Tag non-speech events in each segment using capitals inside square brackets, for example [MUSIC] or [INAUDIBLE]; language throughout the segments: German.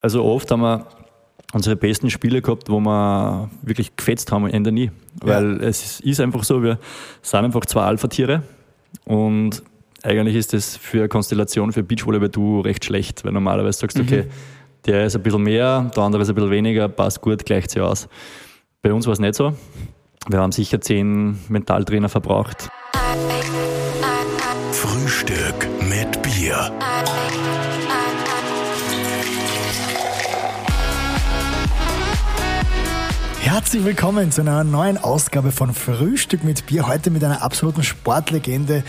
Also oft haben wir unsere besten Spiele gehabt, wo wir wirklich gefetzt haben, Ende nie. Weil es ist einfach so, wir sind einfach zwei Alpha-Tiere und eigentlich ist das für eine Konstellation für Beachvolleyball du recht schlecht, weil normalerweise sagst du, okay, der ist ein bisschen mehr, der andere ist ein bisschen weniger, passt gut, gleicht sich aus. Bei uns war es nicht so. Wir haben sicher zehn Mentaltrainer verbraucht. Frühstück mit Bier. Herzlich willkommen zu einer neuen Ausgabe von Frühstück mit Bier. Heute mit einer absoluten Sportlegende,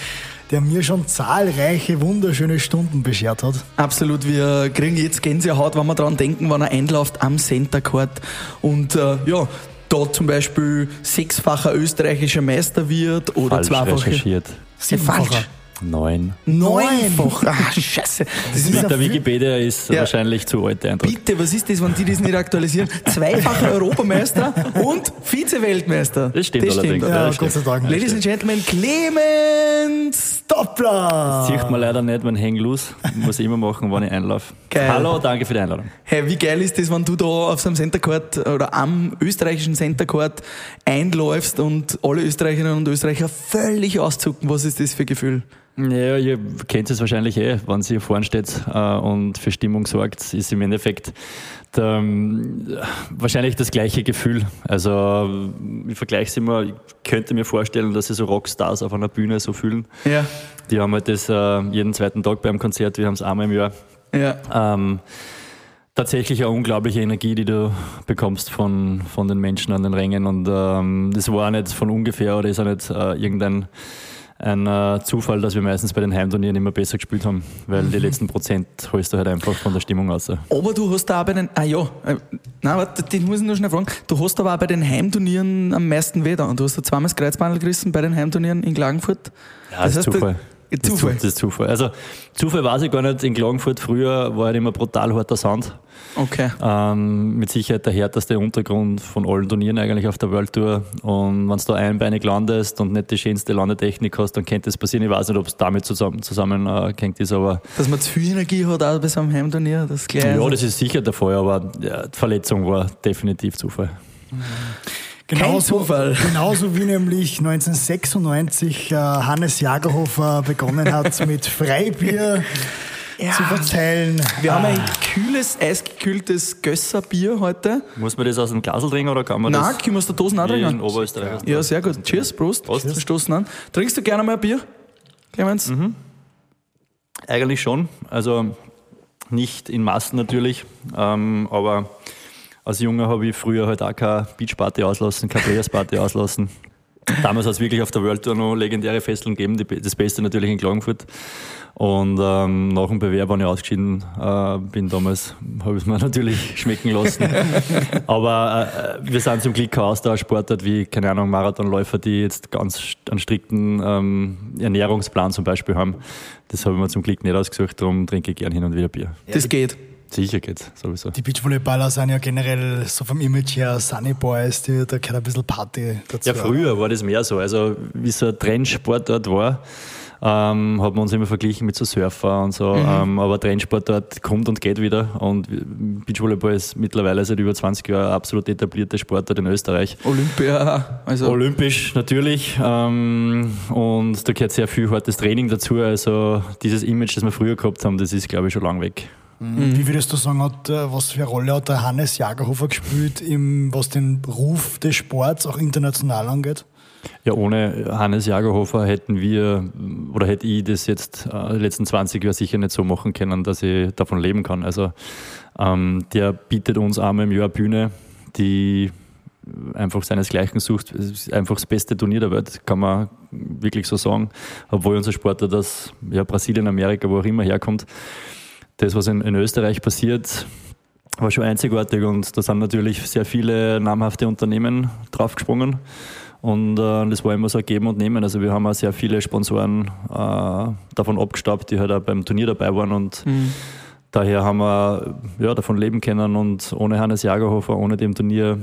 der mir schon zahlreiche wunderschöne Stunden beschert hat. Absolut, wir kriegen jetzt Gänsehaut, wenn wir daran denken, wann er einläuft am Center Court und äh, ja, da zum Beispiel sechsfacher österreichischer Meister wird oder Falsch zweifacher. recherchiert. Siebenfacher. falsch. Neun. Neunfach. Ah, scheiße. Das ist Mit der Wikipedia ist Ja. wahrscheinlich zu alt der Eindruck. Bitte, was ist das, wenn die das nicht aktualisieren? Zweifacher [LAUGHS] Europameister und Vize-Weltmeister. Das stimmt allerdings. Stimmt. Ja, Ja, das Gott sei Dank. Ladies and Gentlemen, Clemens Doppler! Sieht man leider nicht, wenn Hang loose. Muss ich immer machen, wenn ich einlaufe. Geil. Hallo, danke für die Einladung. Hey, wie geil ist das, wenn du da auf so einem Center Court oder am österreichischen Center Court einläufst und alle Österreicherinnen und Österreicher völlig auszucken? Was ist das für ein Gefühl? Ja, ihr kennt es wahrscheinlich eh, wenn sie hier vorne steht äh, und für Stimmung sorgt, ist im Endeffekt der, ähm, wahrscheinlich das gleiche Gefühl. Also ich vergleiche es immer, ich könnte mir vorstellen, dass sie so Rockstars auf einer Bühne so fühlen. Ja, Die haben halt das äh, jeden zweiten Tag beim Konzert, wir haben es einmal im Jahr. ja. Ähm, tatsächlich eine unglaubliche Energie, die du bekommst von, von den Menschen an den Rängen. Und ähm, das war auch nicht von ungefähr oder ist auch nicht äh, irgendein ein äh, Zufall, dass wir meistens bei den Heimturnieren immer besser gespielt haben, weil die letzten Prozent holst du halt einfach von der Stimmung aus. Aber du hast da auch bei den, ah ja, äh, nein, warte, den muss ich nur schnell fragen. Du hast aber auch bei den Heimturnieren am meisten weh da und du hast da zweimal das Kreuzbandel gerissen bei den Heimturnieren in Klagenfurt. Ja, das, ist heißt, Zufall. Ist Zufall. Zu- Das ist Zufall. Also Zufall weiß ich gar nicht. In Klagenfurt früher war halt immer brutal harter Sound. Okay. Ähm, mit Sicherheit der härteste Untergrund von allen Turnieren eigentlich auf der World Tour. Und wenn du da einbeinig landest und nicht die schönste Landetechnik hast, dann könnte das passieren. Ich weiß nicht, ob es damit zusammen, zusammengehängt ist, aber Dass man zu viel Energie hat auch bei so einem Heimturnier, das gleich. ja, das ist sicher der Fall, aber ja, die Verletzung war definitiv Zufall. Genauso, Zufall. [LAUGHS] genauso wie nämlich 1996 äh, Hannes Jagerhofer begonnen hat, [LAUGHS] mit Freibier zu verteilen. Wir haben ein kühles, eisgekühltes Gösserbier heute. Muss man das aus dem Glasl trinken oder kann man Nein, das können wir aus der Dose auch wie in trinken? Oberösterreich? Ja, sehr gut. Cheers, Prost. Prost. Wir stoßen an. Trinkst du gerne mal ein Bier, Clemens? Eigentlich schon. Also nicht in Massen natürlich, ähm, aber als Junger habe ich früher halt auch keine Beachparty auslassen, keine Playersparty auslassen. Damals hat es wirklich auf der World Tour noch legendäre Festeln gegeben, die, das Beste natürlich in Klagenfurt. Und ähm, nach dem Bewerb, wenn ich ausgeschieden äh, bin damals, habe ich es mir [LAUGHS] natürlich schmecken lassen. Aber äh, wir sind zum Glück kein Austauschsportart wie, keine Ahnung, Marathonläufer, die jetzt ganz einen strikten ähm, Ernährungsplan zum Beispiel haben. Das habe ich mir zum Glück nicht ausgesucht, darum trinke ich gern hin und wieder Bier. Das geht. Sicher geht's, sowieso. Die Beachvolleyballer sind ja generell so vom Image her Sunny Boys, die, da gehört ein bisschen Party dazu. Ja, früher war das mehr so. Also, wie so ein Trendsportart war, ähm, hat man uns immer verglichen mit so Surfer und so. Ähm, aber Trendsportart kommt und geht wieder. Und Beachvolleyball ist mittlerweile seit über 20 Jahren absolut etablierte Sportart in Österreich. Olympia, also Olympisch natürlich. Ähm, und da gehört sehr viel hartes Training dazu. Also, dieses Image, das wir früher gehabt haben, das ist, glaube ich, schon lang weg. Wie würdest du sagen, hat, äh, was für eine Rolle hat der Hannes Jagerhofer gespielt, im, was den Ruf des Sports auch international angeht? Ja, ohne Hannes Jagerhofer hätten wir oder hätte ich das jetzt äh, die letzten 20 Jahre sicher nicht so machen können, dass ich davon leben kann. Also ähm, der bietet uns einmal im Jahr Bühne, die einfach seinesgleichen sucht. Es ist einfach das beste Turnier der Welt, kann man wirklich so sagen. Obwohl unser Sportler das, ja, Brasilien, Amerika, wo auch immer herkommt. Das, was in, in Österreich passiert, war schon einzigartig und da sind natürlich sehr viele namhafte Unternehmen draufgesprungen. Und äh, das war immer so ein Geben und Nehmen. Also wir haben auch sehr viele Sponsoren äh, davon abgestaubt, die halt auch beim Turnier dabei waren. Und daher haben wir ja, davon leben können. Und ohne Hannes Jagerhofer, ohne dem Turnier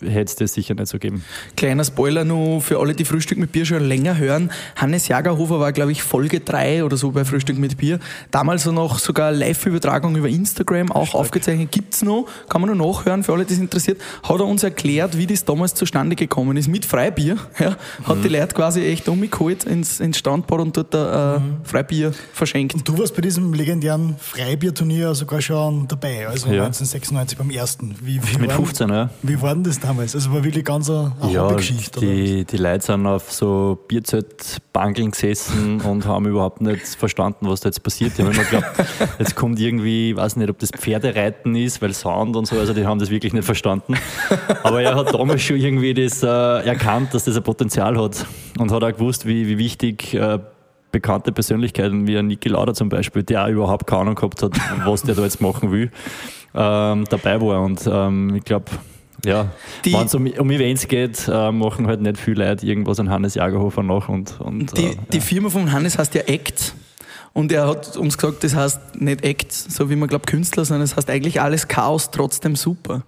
hätte es das sicher nicht so geben. Kleiner Spoiler nur für alle, die Frühstück mit Bier schon länger hören. Hannes Jagerhofer war, glaube ich, Folge 3 oder so bei Frühstück mit Bier. Damals noch sogar Live-Übertragung über Instagram, auch Stark. aufgezeichnet. Gibt's noch, kann man nur nachhören, für alle, die es interessiert. Hat er uns erklärt, wie das damals zustande gekommen ist, mit Freibier. Ja, hat mhm. die Leute quasi echt umgeholt ins, ins Standbad und dort äh, mhm. Freibier verschenkt. Und du warst bei diesem legendären Freibierturnier sogar schon dabei, also ja. 1996 beim ersten. Wie, wie mit 15, ja. Wie war denn das damals? Also war wirklich ganz eine, eine ja, Geschichte. Die, die Leute sind auf so Bierzeltbankeln gesessen [LAUGHS] und haben überhaupt nicht verstanden, was da jetzt passiert. Die haben immer geglaubt, jetzt kommt irgendwie, ich weiß nicht, ob das Pferdereiten ist, weil Sound und so, also die haben das wirklich nicht verstanden. Aber er hat damals schon irgendwie das äh, erkannt, dass das ein Potenzial hat und hat auch gewusst, wie, wie wichtig äh, bekannte Persönlichkeiten wie Niki Lauda zum Beispiel, der auch überhaupt keine Ahnung gehabt hat, [LAUGHS] wenn der da jetzt machen will, ähm, dabei war. Und ähm, ich glaube, ja, wenn es um, um, Events geht, äh, machen halt nicht viele Leute irgendwas an Hannes Jagerhofer nach. Und, und, die, äh, die ja. Firma von Hannes heißt ja Act. Und er hat uns gesagt, das heißt nicht Act, so wie man glaubt Künstler, sondern es das heißt eigentlich alles Chaos, trotzdem super.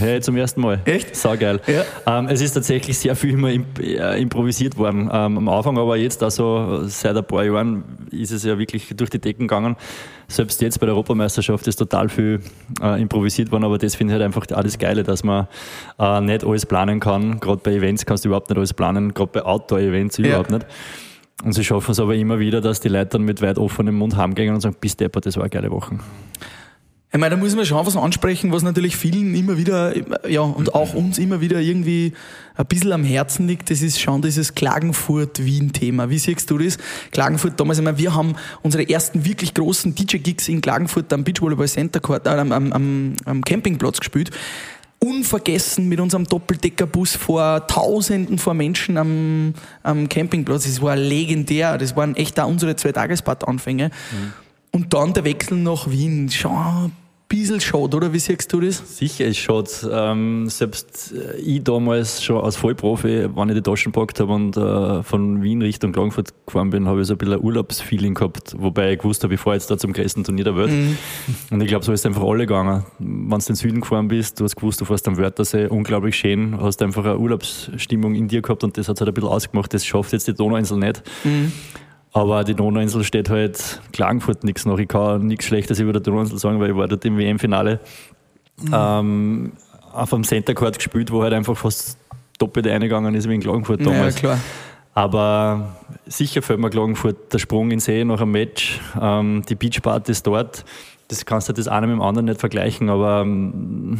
Ja, zum ersten Mal. Echt? Saugeil. Ja. Ähm, es ist tatsächlich sehr viel immer imp äh, improvisiert worden ähm, am Anfang, aber jetzt also seit ein paar Jahren ist es ja wirklich durch die Decken gegangen. Selbst jetzt bei der Europameisterschaft ist total viel äh, improvisiert worden, aber das finde ich halt einfach alles Geile, dass man äh, nicht alles planen kann. Gerade bei Events kannst du überhaupt nicht alles planen, gerade bei Outdoor-Events überhaupt ja. nicht. Und sie schaffen es aber immer wieder, dass die Leute dann mit weit offenem Mund heimgehen und sagen, bis Depper, das war eine geile Woche. Ich meine, da muss man schon was ansprechen, was natürlich vielen immer wieder, ja, und auch uns immer wieder irgendwie ein bisschen am Herzen liegt. Das ist schon dieses Klagenfurt-Wien-Thema. Wie siehst du das? Klagenfurt damals, ich meine, wir haben unsere ersten wirklich großen DJ-Gigs in Klagenfurt am Beachvolleyball Center äh, am, am, am Campingplatz gespielt unvergessen mit unserem Doppeldeckerbus vor Tausenden von Menschen am, am Campingplatz. Das war legendär. Das waren echt da unsere zwei Tagesbad-Anfänge. Mhm. Und dann der Wechsel nach Wien. Schon bisschen schade, oder? Wie siehst du das? Sicher ist schade. Ähm, selbst äh, ich damals schon als Vollprofi, wenn ich die Taschen gepackt habe und äh, von Wien Richtung Klagenfurt gefahren bin, habe ich so ein bisschen ein Urlaubsfeeling gehabt, wobei ich gewusst habe, ich fahre jetzt da zum größten Turnier der Welt. Mhm. Und ich glaube, so ist es einfach alle gegangen. Wenn du in den Süden gefahren bist, du hast gewusst, du fährst am Wörthersee, unglaublich schön, hast einfach eine Urlaubsstimmung in dir gehabt und das hat es halt ein bisschen ausgemacht. Das schafft jetzt die Donauinsel nicht. Mhm. Aber die Donauinsel steht halt Klagenfurt nichts nach. Ich kann nichts Schlechtes über die Donauinsel sagen, weil ich war dort im WM-Finale mhm. ähm, auf einem Center Court gespielt, wo halt einfach fast doppelt eingegangen ist wie in Klagenfurt damals. Ja, klar. Aber sicher fällt mir Klagenfurt der Sprung in See nach einem Match, ähm, die Beachpartys dort. Das kannst du das eine mit dem anderen nicht vergleichen, aber ähm,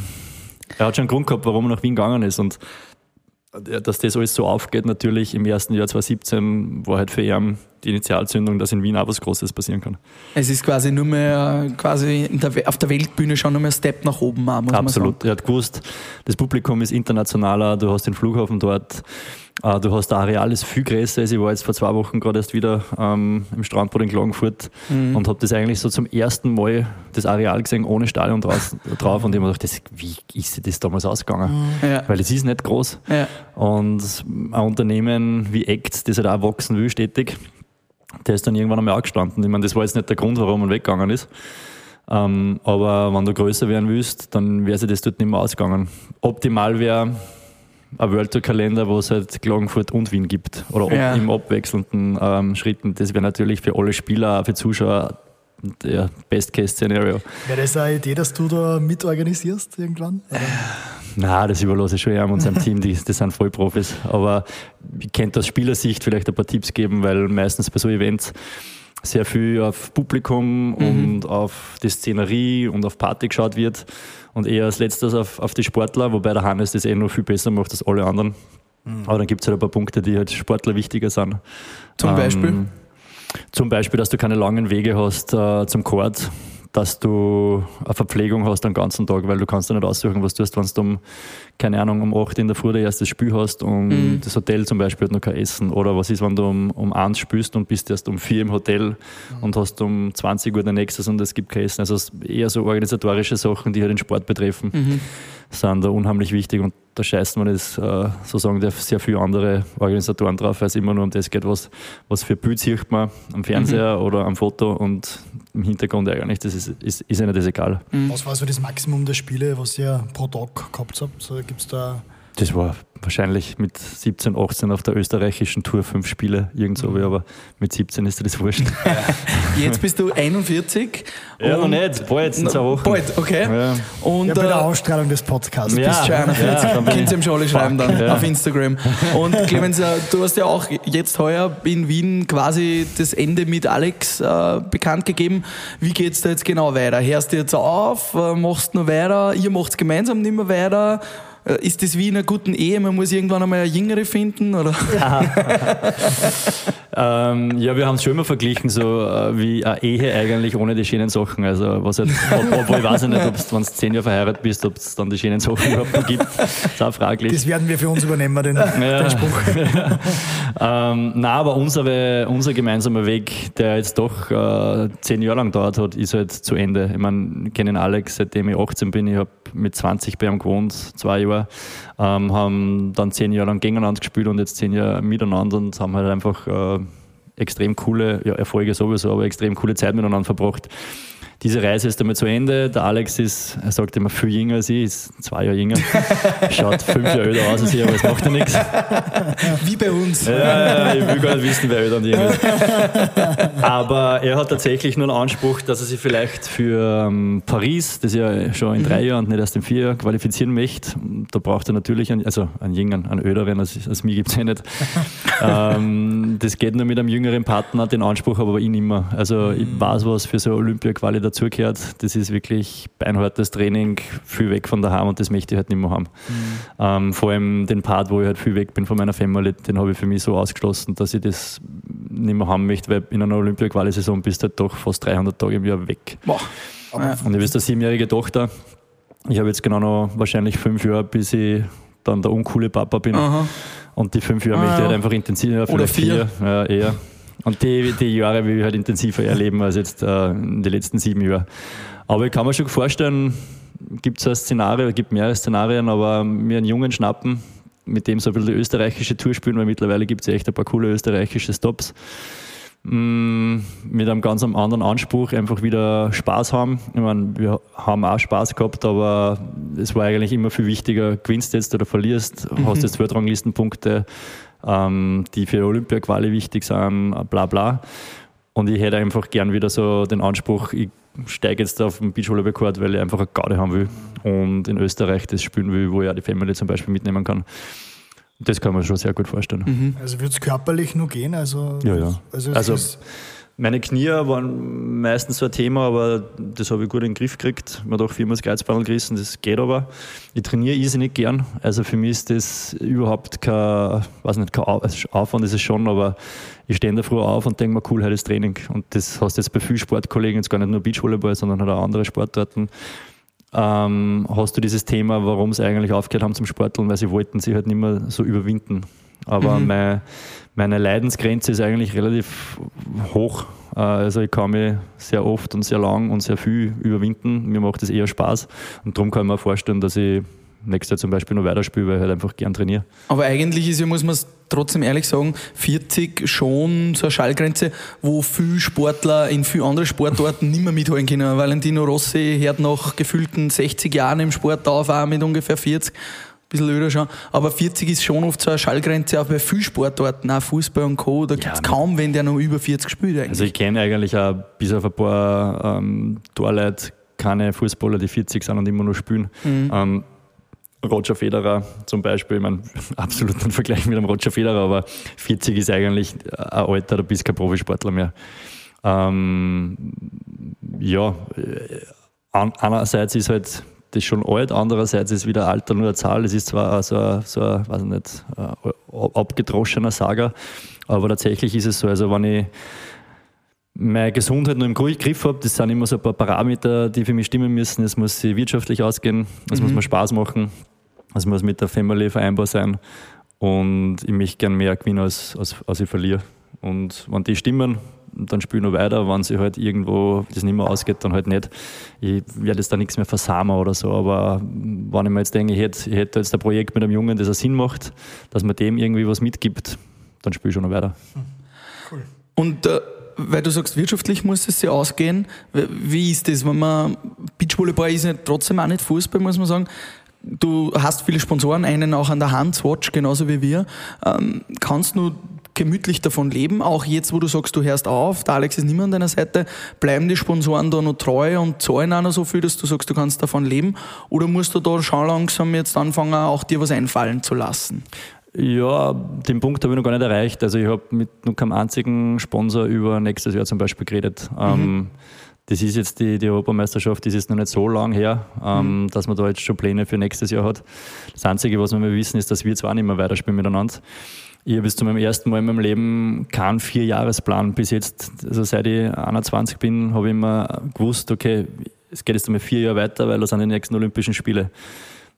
er hat schon einen Grund gehabt, warum er nach Wien gegangen ist. Und dass das alles so aufgeht, natürlich im ersten Jahr 2017 war halt für ihn die Initialzündung, dass in Wien auch was Großes passieren kann. Es ist quasi nur mehr quasi der, auf der Weltbühne schon nur mehr Step nach oben. Muss Absolut. Er hat gewusst, das Publikum ist internationaler, du hast den Flughafen dort, äh, du hast, der Areal ist viel größer. Also ich war jetzt vor zwei Wochen gerade erst wieder ähm, im Strandbad in Klagenfurt mhm. und habe das eigentlich so zum ersten Mal das Areal gesehen, ohne Stadion draus, drauf. Und ich habe mir gedacht, das, wie ist das damals ausgegangen? Mhm. Ja. Weil es ist nicht groß. Ja. Und ein Unternehmen wie Act, das halt auch wachsen will, stetig, der ist dann irgendwann einmal angestanden. Ich meine, das war jetzt nicht der Grund, warum er weggegangen ist. Ähm, aber wenn du größer werden willst, dann wäre sich das dort nicht mehr ausgegangen. Optimal wäre, ein World Tour Kalender, wo es halt Klagenfurt und Wien gibt. Oder ja. im abwechselnden ähm, Schritten. Das wäre natürlich für alle Spieler, für Zuschauer der Best-Case-Szenario. Wäre das eine Idee, dass du da mitorganisierst irgendwann? Oder? Nein, das überlasse ich schon eher und seinem Team, die, die sind Vollprofis. Aber ich könnte aus Spielersicht vielleicht ein paar Tipps geben, weil meistens bei so Events sehr viel auf Publikum mhm. und auf die Szenerie und auf Party geschaut wird und eher als letztes auf, auf die Sportler, wobei der Hannes das eh noch viel besser macht als alle anderen. Mhm. Aber dann gibt es halt ein paar Punkte, die halt Sportler wichtiger sind. Zum ähm, Beispiel? Zum Beispiel, dass du keine langen Wege hast äh, zum Court dass du eine Verpflegung hast den ganzen Tag, weil du kannst dir nicht aussuchen, was du tust, wenn du um, keine Ahnung, um 8 in der Früh dein erstes Spiel hast und mhm. das Hotel zum Beispiel hat noch kein Essen. Oder was ist, wenn du um, um 1 spielst und bist erst um 4 im Hotel mhm. und hast um 20 Uhr dein nächstes und es gibt kein Essen. Also eher so organisatorische Sachen, die halt den Sport betreffen, mhm. Sind da unheimlich wichtig und da scheißt man jetzt äh, sozusagen sehr viele andere Organisatoren drauf, weil es immer nur um das geht, was, was für Bild sieht man am Fernseher mhm. oder am Foto und im Hintergrund eigentlich, das ist, ist, ist ihnen das egal. Mhm. Was war so das Maximum der Spiele, was ihr pro Tag gehabt habt? Gibt es da das war wahrscheinlich mit 17, 18 auf der österreichischen Tour fünf Spiele, irgend so, mhm. aber mit 17 ist dir das wurscht. [LAUGHS] Jetzt bist du 41. Ja, noch nicht, bald, in zwei Wochen. Bald, okay. Ja. Und, ja, bei der äh, Ausstrahlung des Podcasts. Ja, bist schon 41. Ja, Könnt ihr ihm schon alle schreiben dann ja. auf Instagram. Und Clemens, du hast ja auch jetzt heuer in Wien quasi das Ende mit Alex äh, bekannt gegeben. Wie geht es da jetzt genau weiter? Hörst du jetzt auf? Äh, machst du noch weiter? Ihr macht es gemeinsam nicht mehr weiter? Äh, ist das wie in einer guten Ehe? Man muss irgendwann einmal eine Jüngere finden? Oder? [LAUGHS] ähm, ja, wir haben es schon immer verglichen, so äh, wie eine Ehe eigentlich ohne die schönen Sachen. Also, was halt, obwohl ich weiß ich nicht, ob du, wenn du zehn Jahre verheiratet bist, ob es dann die schönen Sachen überhaupt noch gibt. Das ist auch fraglich. Das werden wir für uns übernehmen, den, ja. den Spruch. [LAUGHS] ähm, nein, aber unsere, unser gemeinsamer Weg, der jetzt doch äh, zehn Jahre lang dauert hat, ist halt zu Ende. Ich meine, ich kenne Alex, seitdem ich 18 bin. Ich habe mit 20 bei ihm gewohnt, zwei Jahre war, ähm, haben dann zehn Jahre lang gegeneinander gespielt und jetzt zehn Jahre miteinander und haben halt einfach äh, extrem coole, ja, Erfolge sowieso, aber extrem coole Zeit miteinander verbracht diese Reise ist damit zu Ende. Der Alex ist, er sagt immer viel jünger als ich, ist zwei Jahre jünger. [LAUGHS] Schaut fünf Jahre älter aus als ich, aber es macht ja nichts. [LAUGHS] Wie bei uns. Ja, ich will gar nicht wissen, wer älter und jünger ist. Aber er hat tatsächlich nur einen Anspruch, dass er sich vielleicht für ähm, Paris, das ja schon in drei mhm. Jahren, nicht erst in vier Jahren, qualifizieren möchte. Da braucht er natürlich einen, also einen jüngeren, einen älteren, als, als mich gibt es ja nicht. [LAUGHS] ähm, das geht nur mit einem jüngeren Partner, den Anspruch aber ihn immer. Also ich mhm. weiß, was für so Olympia-Quali dazugehört. Das ist wirklich beinhartes Training, viel weg von daheim und das möchte ich halt nicht mehr haben. Mhm. Ähm, vor allem den Part, wo ich halt viel weg bin von meiner Family, den habe ich für mich so ausgeschlossen, dass ich das nicht mehr haben möchte, weil in einer Olympia-Quali-Saison bist du halt doch fast 300 Tage im Jahr weg. Boah. Und ich bin eine siebenjährige Tochter. Ich habe jetzt genau noch wahrscheinlich fünf Jahre, bis ich dann der uncoole Papa bin. Aha. Und die fünf Jahre ah, möchte ich halt einfach intensiver, Oder vier. vier ja, eher. Und die, die Jahre will ich halt intensiver erleben als jetzt äh, in den letzten sieben Jahren. Aber ich kann mir schon vorstellen, gibt es ein Szenario, gibt mehrere Szenarien, aber mir einen Jungen schnappen, mit dem so ein bisschen die österreichische Tour spielen, weil mittlerweile gibt es ja echt ein paar coole österreichische Stops. Mm, mit einem ganz anderen Anspruch, einfach wieder Spaß haben. Ich meine, wir haben auch Spaß gehabt, aber es war eigentlich immer viel wichtiger, gewinnst jetzt oder verlierst, mhm. hast jetzt Weltranglistenpunkte, ähm, die für Olympia-Quali wichtig sind, bla bla. Und ich hätte einfach gern wieder so den Anspruch, ich steige jetzt auf den Beachvolleyball-Court, weil ich einfach eine Garde haben will und in Österreich das spielen will, wo ich auch die Family zum Beispiel mitnehmen kann. Das kann man schon sehr gut vorstellen. Mhm. Also wird es körperlich nur gehen? Also, ja, ja. Also, also meine Knie waren meistens so ein Thema, aber das habe ich gut in den Griff gekriegt. Man hat auch viermal das Kreuzbandel gerissen, das geht aber. Ich trainiere irrsinnig gern. Also für mich ist das überhaupt kein, weiß nicht, kein Aufwand ist es schon, aber ich stehe in der Früh auf und denke mir, cool, heute ist Training. Und das hast du jetzt bei vielen Sportkollegen, jetzt gar nicht nur Beachvolleyball, sondern halt auch andere Sportarten. Ähm, hast du dieses Thema, warum sie eigentlich aufgehört haben zum Sporteln, weil sie wollten sich halt nicht mehr so überwinden. Aber mhm. mein, meine Leidensgrenze ist eigentlich relativ hoch. Äh, also ich kann mich sehr oft und sehr lang und sehr viel überwinden. Mir macht das eher Spaß. Und darum kann ich mir vorstellen, dass ich nächstes Jahr zum Beispiel noch weiterspiele, weil ich halt einfach gern trainiere. Aber eigentlich ist ja, muss man es trotzdem ehrlich sagen, 40 schon so eine Schallgrenze, wo viele Sportler in viele andere Sportarten [LAUGHS] nicht mehr mithalten können. Valentino Rossi hört nach gefühlten 60 Jahren im Sport auf, auch mit ungefähr 40 bisschen öder schon. Aber 40 ist schon oft so eine Schallgrenze auch bei vielen Sportarten, auch Fußball und Co. Da gibt es ja, kaum, wenn der noch über 40 spielt. Eigentlich. Also ich kenne eigentlich auch bis auf ein paar ähm, Torleute keine Fußballer, die 40 sind und immer nur spielen. Mhm. Ähm, Roger Federer zum Beispiel, ich meine, [LAUGHS] absolut ein Vergleich mit einem Roger Federer, aber 40 ist eigentlich ein Alter, da bist kein Profisportler mehr. Ähm, ja, äh, einerseits ist halt das schon alt, andererseits ist wieder Alter nur eine Zahl. Es ist zwar so ein, so ein weiß nicht, abgedroschener Sager, aber tatsächlich ist es so, also wenn ich meine Gesundheit nur im Griff habe, das sind immer so ein paar Parameter, die für mich stimmen müssen. Es muss wirtschaftlich ausgehen, es mhm. muss mir Spaß machen, es muss mit der Family vereinbar sein und ich möchte gerne mehr gewinnen, als, als, als ich verliere. Und wenn die stimmen, dann spiele ich noch weiter. Wenn sich halt irgendwo das nicht mehr ausgeht, dann halt nicht. Ich werde jetzt da nichts mehr versamen oder so, aber wenn ich mir jetzt denke, ich hätte, ich hätte jetzt ein Projekt mit einem Jungen, das einen Sinn macht, dass man dem irgendwie was mitgibt, dann spiele ich schon noch weiter. Cool. Und äh, weil du sagst, wirtschaftlich muss es sich ausgehen. Wie ist das, wenn man Beachvolleyball ist ja trotzdem auch nicht Fußball, muss man sagen. Du hast viele Sponsoren, einen auch an der Hand, Swatch, genauso wie wir. Ähm, kannst du gemütlich davon leben, auch jetzt, wo du sagst, du hörst auf, der Alex ist nicht mehr an deiner Seite, bleiben die Sponsoren da noch treu und zahlen auch noch so viel, dass du sagst, du kannst davon leben? Oder musst du da schon langsam jetzt anfangen, auch dir was einfallen zu lassen? Ja, den Punkt habe ich noch gar nicht erreicht. Also ich habe mit noch keinem einzigen Sponsor über nächstes Jahr zum Beispiel geredet. Mhm. Ähm, das ist jetzt die, die Europameisterschaft, das ist noch nicht so lang her, ähm, mhm. dass man da jetzt schon Pläne für nächstes Jahr hat. Das Einzige, was wir wissen, ist, dass wir zwar nicht mehr weiterspielen miteinander. Ich habe bis zu meinem ersten Mal in meinem Leben keinen Vierjahresplan bis jetzt. Also seit ich 21 bin, habe ich immer gewusst, okay, es geht jetzt einmal vier Jahre weiter, weil das sind die nächsten Olympischen Spiele.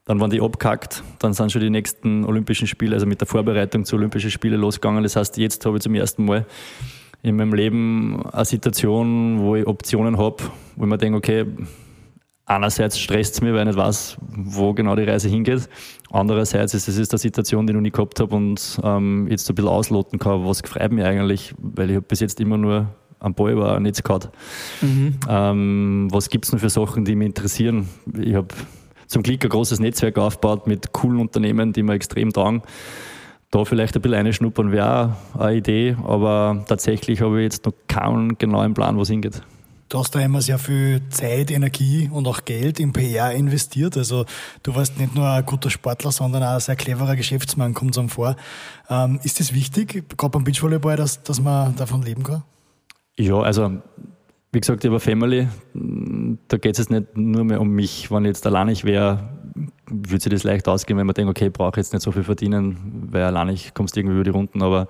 Dann waren die abgehackt, dann sind schon die nächsten Olympischen Spiele, also mit der Vorbereitung zu Olympischen Spiele losgegangen. Das heißt, jetzt habe ich zum ersten Mal in meinem Leben eine Situation, wo ich Optionen habe, wo ich mir denke, okay, einerseits stresst es mich, weil ich nicht weiß, wo genau die Reise hingeht. Andererseits ist es eine Situation, die ich noch nie gehabt habe und ähm, jetzt ein bisschen ausloten kann, was freut mich eigentlich, weil ich habe bis jetzt immer nur am Ball war, nichts gehabt. Mhm. Ähm, was gibt es denn für Sachen, die mich interessieren? Ich habe zum Glück ein großes Netzwerk aufgebaut mit coolen Unternehmen, die mir extrem taugen. Da vielleicht ein bisschen reinschnuppern wäre eine Idee, aber tatsächlich habe ich jetzt noch keinen genauen Plan, wo es hingeht. Du hast da immer sehr viel Zeit, Energie und auch Geld in PR investiert. Also du warst nicht nur ein guter Sportler, sondern auch ein sehr cleverer Geschäftsmann, kommt es einem vor. Ähm, ist das wichtig, gerade beim Beachvolleyball, dass, dass man davon leben kann? Ja, also wie gesagt, eine Family, da geht es jetzt nicht nur mehr um mich. Wenn ich jetzt allein ich wäre, würde sich das leicht ausgehen, wenn man denkt, okay, ich brauche jetzt nicht so viel verdienen, weil allein ich kommst irgendwie über die Runden, aber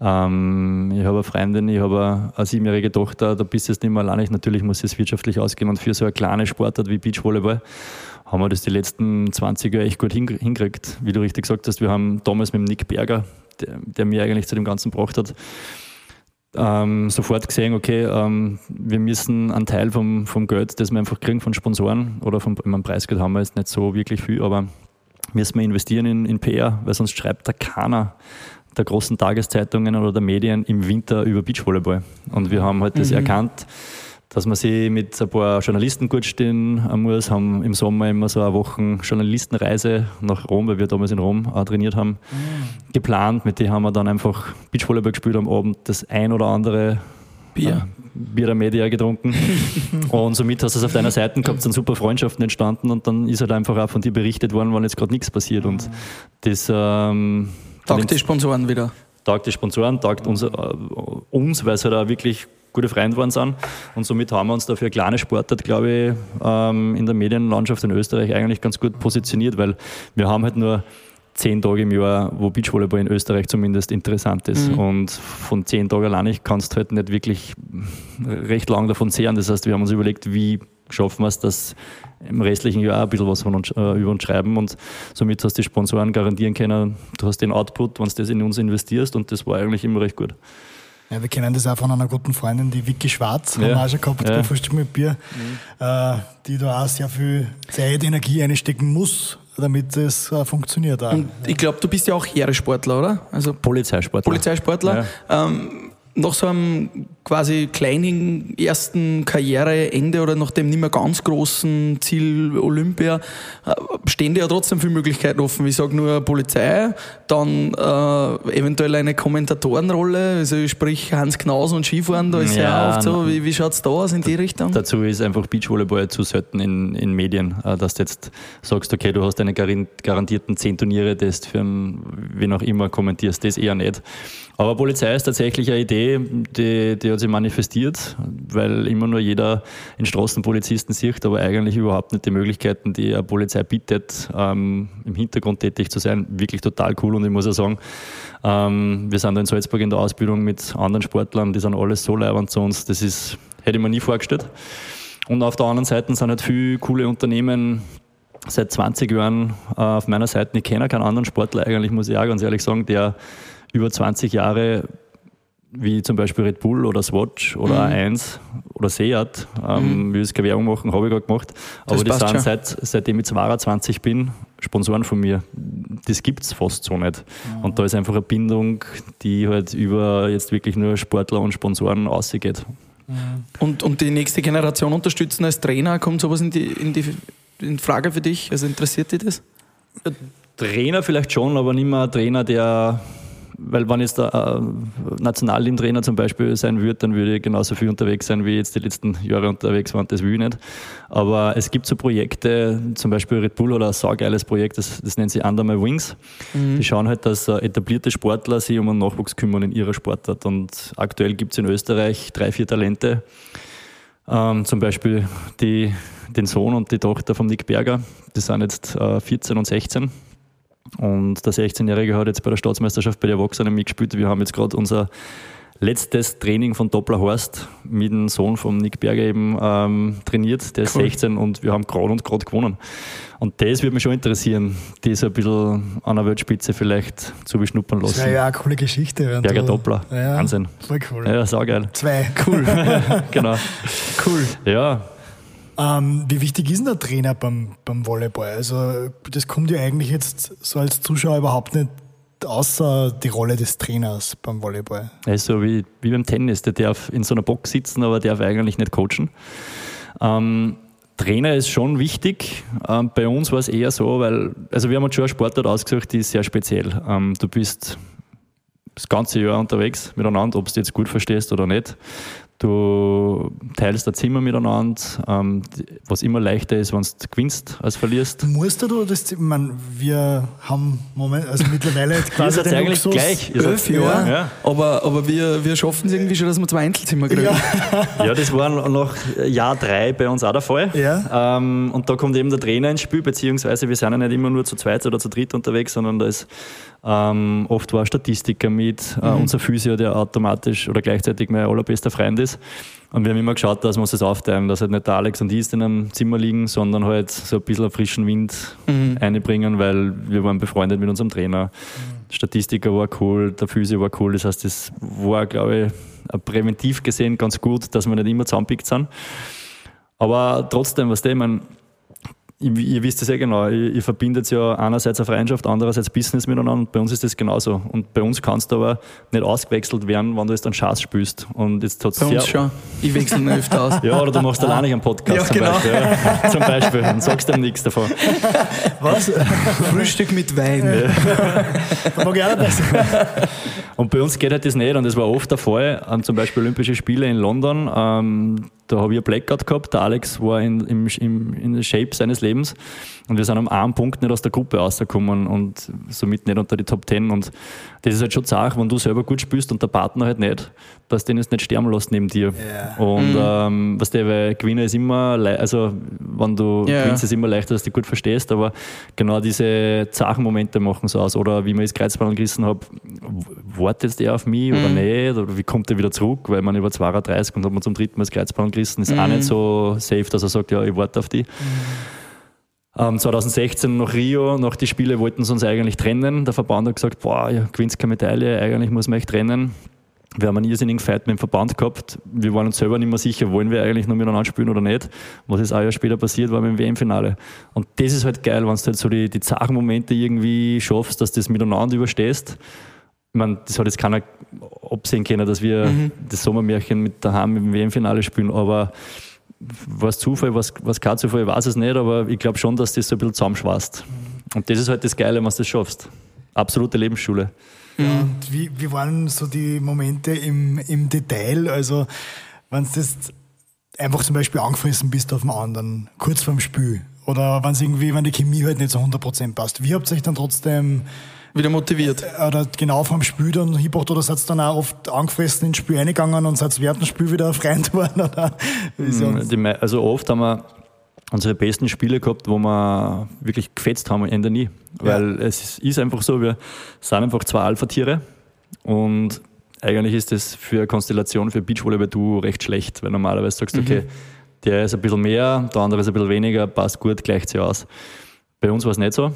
ähm, ich habe eine Freundin, ich habe eine siebenjährige Tochter, da bist du jetzt nicht mehr allein. Natürlich muss es wirtschaftlich ausgehen und für so eine kleine Sportart wie Beachvolleyball haben wir das die letzten 20 Jahre echt gut hingekriegt. Wie du richtig gesagt hast, wir haben damals mit Nick Berger, der, der mir eigentlich zu dem Ganzen gebracht hat, ähm, sofort gesehen, okay, ähm, wir müssen einen Teil vom, vom Geld, das wir einfach kriegen von Sponsoren oder vom ich Preisgeld haben wir jetzt nicht so wirklich viel, aber müssen wir investieren in, in PR, weil sonst schreibt da keiner der großen Tageszeitungen oder der Medien im Winter über Beachvolleyball. Und wir haben halt das mhm. erkannt, dass man sich mit ein paar Journalisten gut stehen muss, haben im Sommer immer so eine Woche Journalistenreise nach Rom, weil wir damals in Rom trainiert haben, mhm. geplant. Mit denen haben wir dann einfach Beachvolleyball gespielt am Abend, das ein oder andere Bier. Äh, Bier der Media getrunken. [LAUGHS] und somit hast du es auf deiner Seite gehabt, sind super Freundschaften entstanden und dann ist halt einfach auch von dir berichtet worden, wann jetzt gerade nichts passiert. Und das ähm, taugt die Sponsoren wieder. Taugt die Sponsoren, taugt uns, äh, uns weil es halt auch wirklich gute Freunde geworden sind. Und somit haben wir uns dafür kleine Sportart, glaube ich, ähm, in der Medienlandschaft in Österreich eigentlich ganz gut positioniert, weil wir haben halt nur zehn Tage im Jahr, wo Beachvolleyball in Österreich zumindest interessant ist. Mhm. Und von zehn Tagen alleine kannst du halt nicht wirklich recht lang davon zehren. Das heißt, wir haben uns überlegt, wie schaffen wir es, dass im restlichen Jahr ein bisschen was von uns, äh, über uns schreiben und somit hast du die Sponsoren garantieren können, du hast den Output, wenn du das in uns investierst und das war eigentlich immer recht gut. Ja, wir kennen das auch von einer guten Freundin, die Vicky Schwarz, ja. haben wir auch schon gehabt ja. bei Frühstück mit Bier, mhm. äh, die da auch sehr viel Zeit, Energie einstecken muss, damit es äh, funktioniert. Auch. Und ich glaube, du bist ja auch Heeressportler, oder? Also Polizeisportler. Polizeisportler. Ja. Ähm, nach so einem quasi kleinen ersten Karriereende oder nach dem nicht mehr ganz großen Ziel Olympia äh, stehen dir ja trotzdem viele Möglichkeiten offen. Ich sage nur Polizei, dann äh, eventuell eine Kommentatorenrolle, also sprich Hans Knaus und Skifahren, da ist ja, ja oft so. Wie, wie schaut es da aus in die Richtung? Dazu ist einfach Beachvolleyball zu selten in, in Medien, äh, dass du jetzt sagst, okay, du hast eine garantierten zehn Turniere, das für wen auch immer kommentierst, das eher nicht. Aber Polizei ist tatsächlich eine Idee, die, die hat sich manifestiert, weil immer nur jeder einen Straßenpolizisten sieht, aber eigentlich überhaupt nicht die Möglichkeiten, die eine Polizei bietet, ähm, im Hintergrund tätig zu sein. Wirklich total cool und ich muss auch sagen, ähm, wir sind da in Salzburg in der Ausbildung mit anderen Sportlern, die sind alles so leibend zu uns, das ist, hätte ich mir nie vorgestellt. Und auf der anderen Seite sind halt viele coole Unternehmen, seit 20 Jahren äh, auf meiner Seite. Ich kenne keinen anderen Sportler eigentlich, muss ich auch ganz ehrlich sagen, der über 20 Jahre wie zum Beispiel Red Bull oder Swatch oder Mhm. A1 oder Seat, ähm, will jetzt keine Werbung machen, habe ich gerade gemacht. Aber Das die sind schon. seit, seitdem ich 22 bin, Sponsoren von mir. Das gibt es fast so nicht. Und da ist einfach eine Bindung, die halt über jetzt wirklich nur Sportler und Sponsoren ausgeht. Und, und die nächste Generation unterstützen als Trainer, kommt sowas in die, in die in Frage für dich? Also interessiert dich das? Trainer vielleicht schon, aber nicht mehr ein Trainer, der, weil wenn jetzt der äh, Nationalteam-Trainer zum Beispiel sein würde, dann würde ich genauso viel unterwegs sein, wie jetzt die letzten Jahre unterwegs waren, das will ich nicht. Aber es gibt so Projekte, zum Beispiel Red Bull oder ein saugeiles Projekt, das, das nennt sich Under My Wings. Die schauen halt, dass äh, etablierte Sportler sich um einen Nachwuchs kümmern in ihrer Sportart. Und aktuell gibt es in Österreich drei, vier Talente, ähm, zum Beispiel die, den Sohn und die Tochter von Nick Berger. Die sind jetzt äh, 14 und 16. Und der 16-Jährige hat jetzt bei der Staatsmeisterschaft bei den Erwachsenen mitgespielt. Wir haben jetzt gerade unser letztes Training von Doppler Horst mit dem Sohn von Nick Berger eben ähm, trainiert. Der ist Cool. 16 und wir haben gerade und gerade gewonnen. Und das würde mich schon interessieren, die so ein bisschen an der Weltspitze vielleicht zu beschnuppern Das lassen. wäre ja eine coole Geschichte. Berger du- Doppler. Ja, Wahnsinn. Voll cool. Ja, saugeil. Zwei. Cool. [LAUGHS] [LAUGHS] genau. Cool. Ja, ähm, wie wichtig ist denn der Trainer beim, beim Volleyball? Also, das kommt ja eigentlich jetzt so als Zuschauer überhaupt nicht außer die Rolle des Trainers beim Volleyball. Er ist so wie, wie beim Tennis, der darf in so einer Box sitzen, aber darf eigentlich nicht coachen. Ähm, Trainer ist schon wichtig. Ähm, bei uns war es eher so, weil, also wir haben uns schon eine Sportart ausgesucht, die ist sehr speziell. Ähm, du bist das ganze Jahr unterwegs miteinander, ob du jetzt gut verstehst oder nicht. Du teilst ein Zimmer miteinander, ähm, was immer leichter ist, wenn du gewinnst als verlierst. Musst du das, ich meine, wir haben Moment, also mittlerweile [LAUGHS] jetzt quasi den eigentlich Luxus, gleich. Elf Jahre. Ja. Aber, aber wir, wir schaffen es irgendwie schon, dass wir zwei Einzelzimmer kriegen. Ja, [LAUGHS] das war noch Jahr drei bei uns auch der Fall. Ja. Ähm, und da kommt eben der Trainer ins Spiel, beziehungsweise wir sind ja nicht immer nur zu zweit oder zu dritt unterwegs, sondern da ist ähm, oft war Statistiker mit, äh, unser Physio, der automatisch oder gleichzeitig mein allerbester Freund ist. Und wir haben immer geschaut, dass wir uns das aufteilen, dass halt nicht der Alex und ich in einem Zimmer liegen, sondern halt so ein bisschen frischen Wind einbringen, weil wir waren befreundet mit unserem Trainer. Der Statistiker war cool, der Physio war cool, das heißt, das war, glaube ich, auch präventiv gesehen ganz gut, dass wir nicht immer zusammenpickt sind. Aber trotzdem, was der, ich mein, ihr, wisst es ja genau, ihr, ihr verbindet ja einerseits eine Freundschaft, andererseits Business miteinander und bei uns ist das genauso. Und bei uns kannst du aber nicht ausgewechselt werden, wenn du jetzt einen Schatz spielst. Und jetzt hat's Bei uns schon. Ich wechsle ihn öfter aus. [LAUGHS] Ja, oder du machst alleine einen Podcast Ja, zum genau. Beispiel. Ja. Zum Beispiel. Und sagst dem nichts davon. Was? [LAUGHS] Frühstück mit Wein. Da [LAUGHS] mag ich auch sein. Und bei uns geht halt das nicht und das war oft der Fall. Ähm, zum Beispiel Olympische Spiele in London, ähm, da habe ich ein Blackout gehabt. Der Alex war in, im, im, in Shape seines Lebens und wir sind am einen Punkt nicht aus der Gruppe rausgekommen und somit nicht unter die Top Ten. Und das ist halt schon zart, wenn du selber gut spielst und der Partner halt nicht, dass den jetzt nicht sterben lässt neben dir. Ja. Und ähm, was der, weil Gewinner ist immer, also wenn du Ja, gewinnst, ist immer leichter, dass du dich gut verstehst, aber genau diese zachen Momente machen es aus. Oder wie mir das Kreuzband gerissen habe, wartet der auf mich oder nicht? Oder wie kommt er wieder zurück? Weil man über 32 und hat man zum dritten Mal das Kreuzband gerissen, ist auch nicht so safe, dass er sagt, ja, ich warte auf die. Ähm, 2016 nach Rio, nach die Spiele wollten sie uns eigentlich trennen. Der Verband hat gesagt, boah, ihr gewinnt keine Medaille, eigentlich muss man euch trennen. Wir haben einen irrsinnigen Fight mit dem Verband gehabt. Wir waren uns selber nicht mehr sicher, wollen wir eigentlich noch miteinander spielen oder nicht. Was ist ein Jahr später passiert, war mit dem WM-Finale. Und das ist halt geil, wenn du halt so die, die zachen Momente irgendwie schaffst, dass du das miteinander überstehst. Ich meine, das hat jetzt keiner absehen können, dass wir das Sommermärchen mit daheim im WM-Finale spielen, aber was Zufall, was, was kein Zufall, ich weiß es nicht, aber ich glaube schon, dass das so ein bisschen zusammenschweißt. Und das ist halt das Geile, wenn du das schaffst. Absolute Lebensschule. Ja, und wie, wie waren so die Momente im, im Detail? Also, wenn du jetzt einfach zum Beispiel angefressen bist auf den anderen, kurz vorm Spiel. Oder wenn irgendwie, wenn die Chemie halt nicht so 100% passt. Wie habt ihr euch dann trotzdem, Wieder motiviert. oder genau vorm Spiel dann hingebracht, oder seid ihr dann auch oft angefressen ins Spiel eingegangen und seid während dem Spiel wieder Freund [LAUGHS] geworden? Oder? Sonst? Die Also oft haben wir unsere besten Spiele gehabt, wo wir wirklich gefetzt haben, am Ende nie. Weil es ist einfach so, wir sind einfach zwei Alpha-Tiere und eigentlich ist das für eine Konstellation für Beachvolleyball du recht schlecht, weil normalerweise sagst du, okay, der ist ein bisschen mehr, der andere ist ein bisschen weniger, passt gut, gleicht sich aus. Bei uns war es nicht so.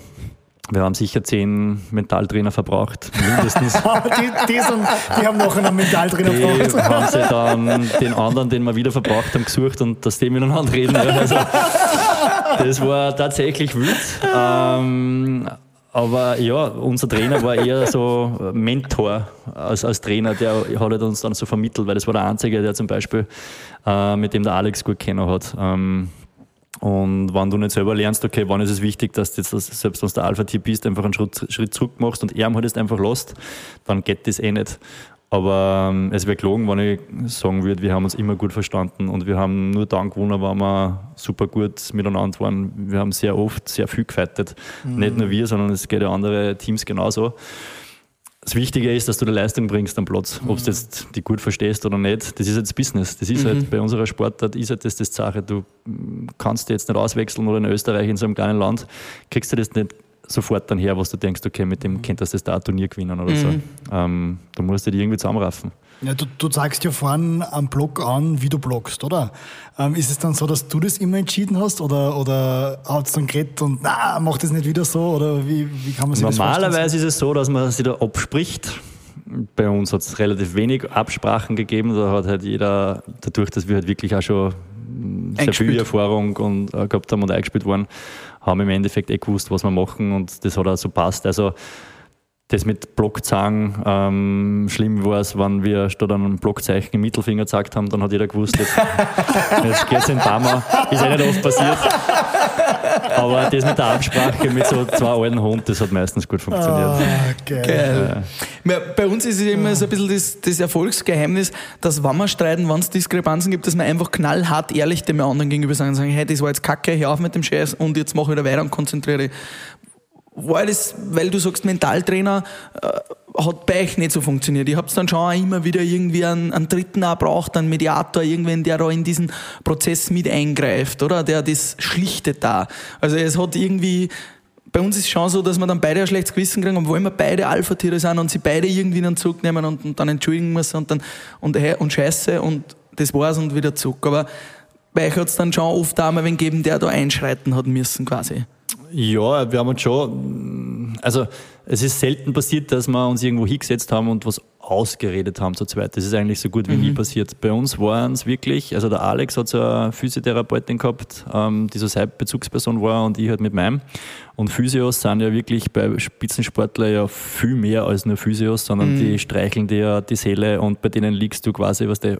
Wir haben sicher zehn Mentaltrainer verbraucht, mindestens. [LAUGHS] die, die, sind, die, haben noch einen Mentaltrainer die verbraucht. haben sie dann den anderen, den wir wieder verbraucht haben, gesucht und dass die miteinander reden. Also, das war tatsächlich wild. Ähm, aber ja, unser Trainer war eher so Mentor als, als Trainer, der hat halt uns dann so vermittelt, weil das war der Einzige, der zum Beispiel, äh, mit dem der Alex gut kennen hat. Ähm, und wenn du nicht selber lernst, okay, wann ist es wichtig, dass du jetzt, selbst wenn du der Alpha-Tipp bist, einfach einen Schritt, Schritt zurück machst und er halt jetzt einfach lässt, dann geht das eh nicht. Aber ähm, es wäre gelogen, wenn ich sagen würde, wir haben uns immer gut verstanden und wir haben nur dann gewonnen, weil wir super gut miteinander waren. Wir haben sehr oft sehr viel gefeitet. Mhm. Nicht nur wir, sondern es geht ja andere Teams genauso. Das Wichtige ist, dass du die Leistung bringst am Platz. Mhm. Ob du jetzt die gut verstehst oder nicht, das ist jetzt Business. Das ist halt mhm. halt bei unserer Sportart ist halt das die Sache. Du kannst jetzt nicht auswechseln oder in Österreich in so einem kleinen Land kriegst du das nicht sofort dann her, was du denkst, okay, mit dem könntest du das da ein Turnier gewinnen oder mhm. so. Ähm, da musst du dich irgendwie zusammenraffen. Ja, du, du zeigst ja vorhin am Blog an, wie du bloggst, oder? Ähm, ist es dann so, dass du das immer entschieden hast oder, oder hat es dann geredet und na, mach das nicht wieder so? Oder wie, wie kann man sich Normalerweise ist es so, dass man sich da abspricht. Bei uns hat es relativ wenig Absprachen gegeben. Da hat halt jeder, dadurch, dass wir halt wirklich auch schon sehr viel Erfahrung und, äh, gehabt haben und eingespielt waren, haben im Endeffekt eh gewusst, was wir machen und das hat auch so passt. Also das mit Blockzeichen, ähm, schlimm war es, wenn wir statt einem Blockzeichen im Mittelfinger gezeigt haben, dann hat jeder gewusst, jetzt, [LAUGHS] jetzt geht es in Bama. Ist eh nicht oft passiert. Aber das mit der Absprache mit so zwei alten Hunden, das hat meistens gut funktioniert. Ah, geil. geil. Ja. Bei uns ist es immer so ein bisschen das, das Erfolgsgeheimnis, dass wenn wir streiten, wenn es Diskrepanzen gibt, dass wir einfach knallhart ehrlich dem anderen gegenüber sagen, sagen hey, das war jetzt kacke, hör auf mit dem Scheiß und jetzt mache ich wieder weiter und konzentriere war das, weil du sagst, Mentaltrainer äh, hat bei euch nicht so funktioniert. Ich habe dann schon immer wieder irgendwie einen, einen Dritten auch braucht, einen Mediator, irgendwen, der da in diesen Prozess mit eingreift, oder? Der das schlichtet da. Also es hat irgendwie, bei uns ist es schon so, dass wir dann beide ein schlechtes Gewissen kriegen, obwohl wir beide Alpha-Tiere sind und sie beide irgendwie in den Zug nehmen und, und dann entschuldigen müssen und dann, und, und scheiße und das war's und wieder zurück. Aber bei euch hat es dann schon oft auch mal wen gegeben, der da einschreiten hat müssen, quasi. Ja, wir haben uns schon, also es ist selten passiert, dass wir uns irgendwo hingesetzt haben und was ausgeredet haben zu zweit. Das ist eigentlich so gut wie mhm. nie passiert. Bei uns waren es wirklich, also der Alex hat so eine Physiotherapeutin gehabt, ähm, die so seine Bezugsperson war und ich halt mit meinem. Und Physios sind ja wirklich bei Spitzensportlern ja viel mehr als nur Physios, sondern mhm. die streicheln dir die Seele und bei denen liegst du quasi, was der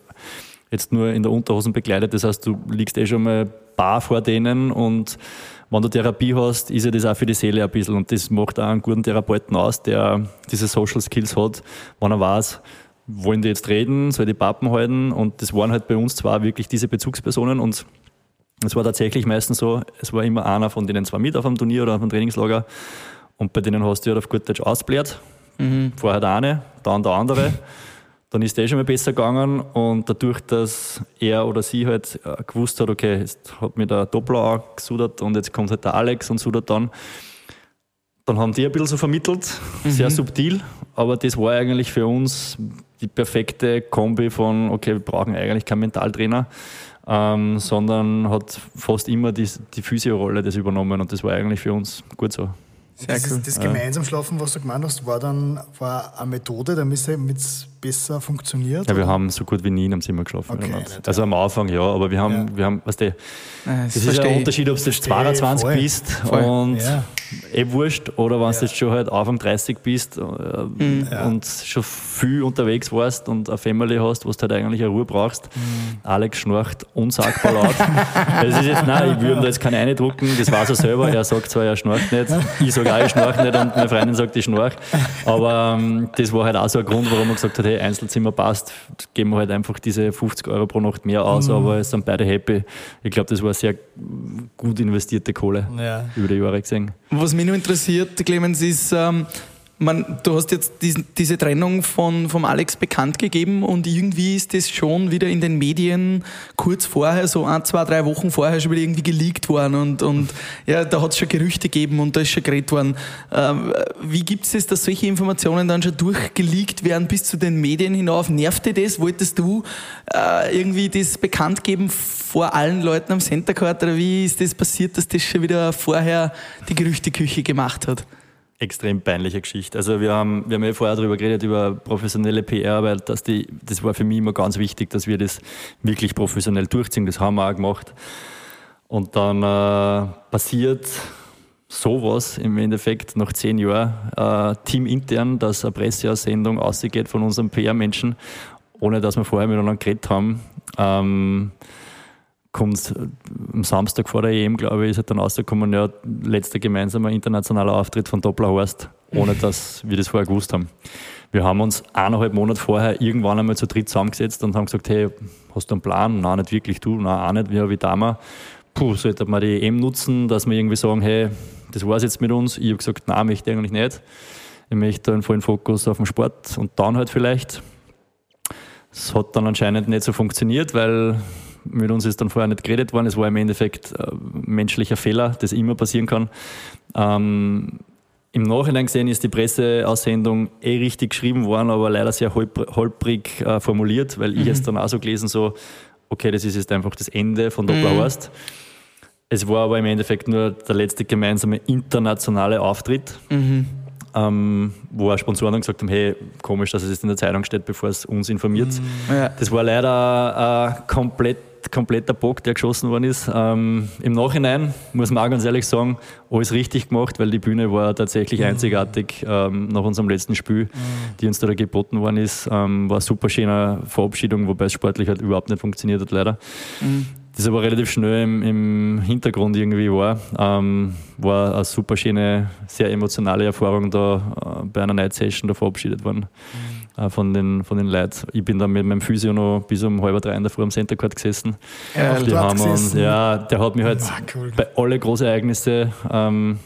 jetzt nur in der Unterhosen bekleidet. Das heißt, du liegst eh schon mal bar vor denen und wenn du Therapie hast, ist ja das auch für die Seele ein bisschen. Und das macht auch einen guten Therapeuten aus, der diese Social Skills hat, wenn er weiß, wollen die jetzt reden, soll die Pappen halten. Und das waren halt bei uns zwar wirklich diese Bezugspersonen und es war tatsächlich meistens so, es war immer einer von denen zwar mit auf dem Turnier oder auf dem Trainingslager und bei denen hast du halt auf gut Deutsch ausbläht. Mhm. Vorher der eine, dann der andere. [LAUGHS] dann ist der schon mal besser gegangen und dadurch, dass er oder sie halt äh, gewusst hat, okay, jetzt hat mir der Doppler auch gesudert und jetzt kommt halt der Alex und sudert dann, dann haben die ein bisschen so vermittelt, mhm. sehr subtil, aber das war eigentlich für uns die perfekte Kombi von, okay, wir brauchen eigentlich keinen Mentaltrainer, ähm, sondern hat fast immer die, die Physio-Rolle das übernommen und das war eigentlich für uns gut so. Sehr das, cool. das gemeinsam Schlafen, was du gemeint hast, war dann war eine Methode, damit es besser funktioniert? Ja, wir haben so gut wie nie in einem Zimmer geschlafen. Okay, also am Anfang ja, aber wir haben, ja. wir haben weißt du, das, das ist ein Unterschied, ob du jetzt 22 voll. bist voll. und ja. eh wurscht oder wenn ja. du jetzt schon halt Anfang 30 bist äh, mhm. und schon viel unterwegs warst und eine Family hast, wo du halt eigentlich eine Ruhe brauchst. Mhm. Alex schnarcht unsagbar laut. [LAUGHS] das ist jetzt, nein, ich würde da jetzt keine eindrucken, das weiß er selber. Er sagt zwar, er schnarcht nicht, ich sage auch, ich schnarche nicht und meine Freundin sagt, ich schnarche. Aber ähm, das war halt auch so ein Grund, warum er gesagt hat, hey, Einzelzimmer passt, geben wir halt einfach diese 50 Euro pro Nacht mehr aus, mhm. aber es sind beide happy. Ich glaube, das war sehr gut investierte Kohle ja. über die Jahre gesehen. Was mich noch interessiert, Clemens, ist, ähm, man, du hast jetzt diesen, diese Trennung von, vom Alex bekannt gegeben und irgendwie ist das schon wieder in den Medien kurz vorher, so ein, zwei, drei Wochen vorher schon wieder irgendwie geleakt worden und, und ja, da hat es schon Gerüchte gegeben und da ist schon geredet worden. Ähm, wie gibt es das, dass solche Informationen dann schon durchgeleakt werden bis zu den Medien hinauf? Nervt dir das? Wolltest du äh, irgendwie das bekannt geben vor allen Leuten am Center Court oder wie ist das passiert, dass das schon wieder vorher die Gerüchteküche gemacht hat? Extrem peinliche Geschichte. Also wir haben, wir haben ja vorher darüber geredet, über professionelle PR, weil das, die, das war für mich immer ganz wichtig, dass wir das wirklich professionell durchziehen. Das haben wir auch gemacht. Und dann äh, passiert sowas im Endeffekt nach zehn Jahren äh, teamintern, dass eine Presseaussendung ausgeht von unserem PR-Menschen, ohne dass wir vorher miteinander geredet haben. Ähm, kommt am Samstag vor der EM, glaube ich, ist halt dann rausgekommen, ja, letzter gemeinsamer internationaler Auftritt von Doppler Horst, ohne dass wir das vorher gewusst haben. Wir haben uns eineinhalb Monate vorher irgendwann einmal zu dritt zusammengesetzt und haben gesagt, hey, hast du einen Plan? Nein, nicht wirklich, du, nein, auch nicht, wie, wie damals. Puh, sollte man die EM nutzen, dass wir irgendwie sagen, hey, das war's jetzt mit uns. Ich habe gesagt, nein, möchte ich eigentlich nicht. Ich möchte einen vollen Fokus auf den Sport und dann halt vielleicht. Es hat dann anscheinend nicht so funktioniert, weil mit uns ist dann vorher nicht geredet worden. Es war im Endeffekt ein menschlicher Fehler, das immer passieren kann. Ähm, Im Nachhinein gesehen ist die Presseaussendung eh richtig geschrieben worden, aber leider sehr holprig äh, formuliert, weil mhm. ich es dann auch so gelesen so, okay, das ist jetzt einfach das Ende von Dopplerhorst. Mhm. Es war aber im Endeffekt nur der letzte gemeinsame internationale Auftritt. Mhm. Ähm, wo auch Sponsoren gesagt haben, hey, komisch, dass es jetzt in der Zeitung steht, bevor es uns informiert. Mhm. Ja. Das war leider äh, komplett kompletter Bock, der geschossen worden ist. Ähm, Im Nachhinein muss man auch ganz ehrlich sagen, alles richtig gemacht, weil die Bühne war tatsächlich mhm. einzigartig ähm, nach unserem letzten Spiel, mhm. die uns da geboten worden ist. Ähm, war eine super schöne Verabschiedung, wobei es sportlich halt überhaupt nicht funktioniert hat, leider. Mhm. Das aber relativ schnell im, im Hintergrund irgendwie war. Ähm, war eine super schöne, sehr emotionale Erfahrung da äh, bei einer Night Session da verabschiedet worden. Mhm äh, von den, von den Leuten. Ich bin dann mit meinem Physio noch bis um halb drei in der Früh am Center Court gesessen. Ja, die haben uns, ja, der hat mich halt ah, cool. bei alle Großereignisse ähm,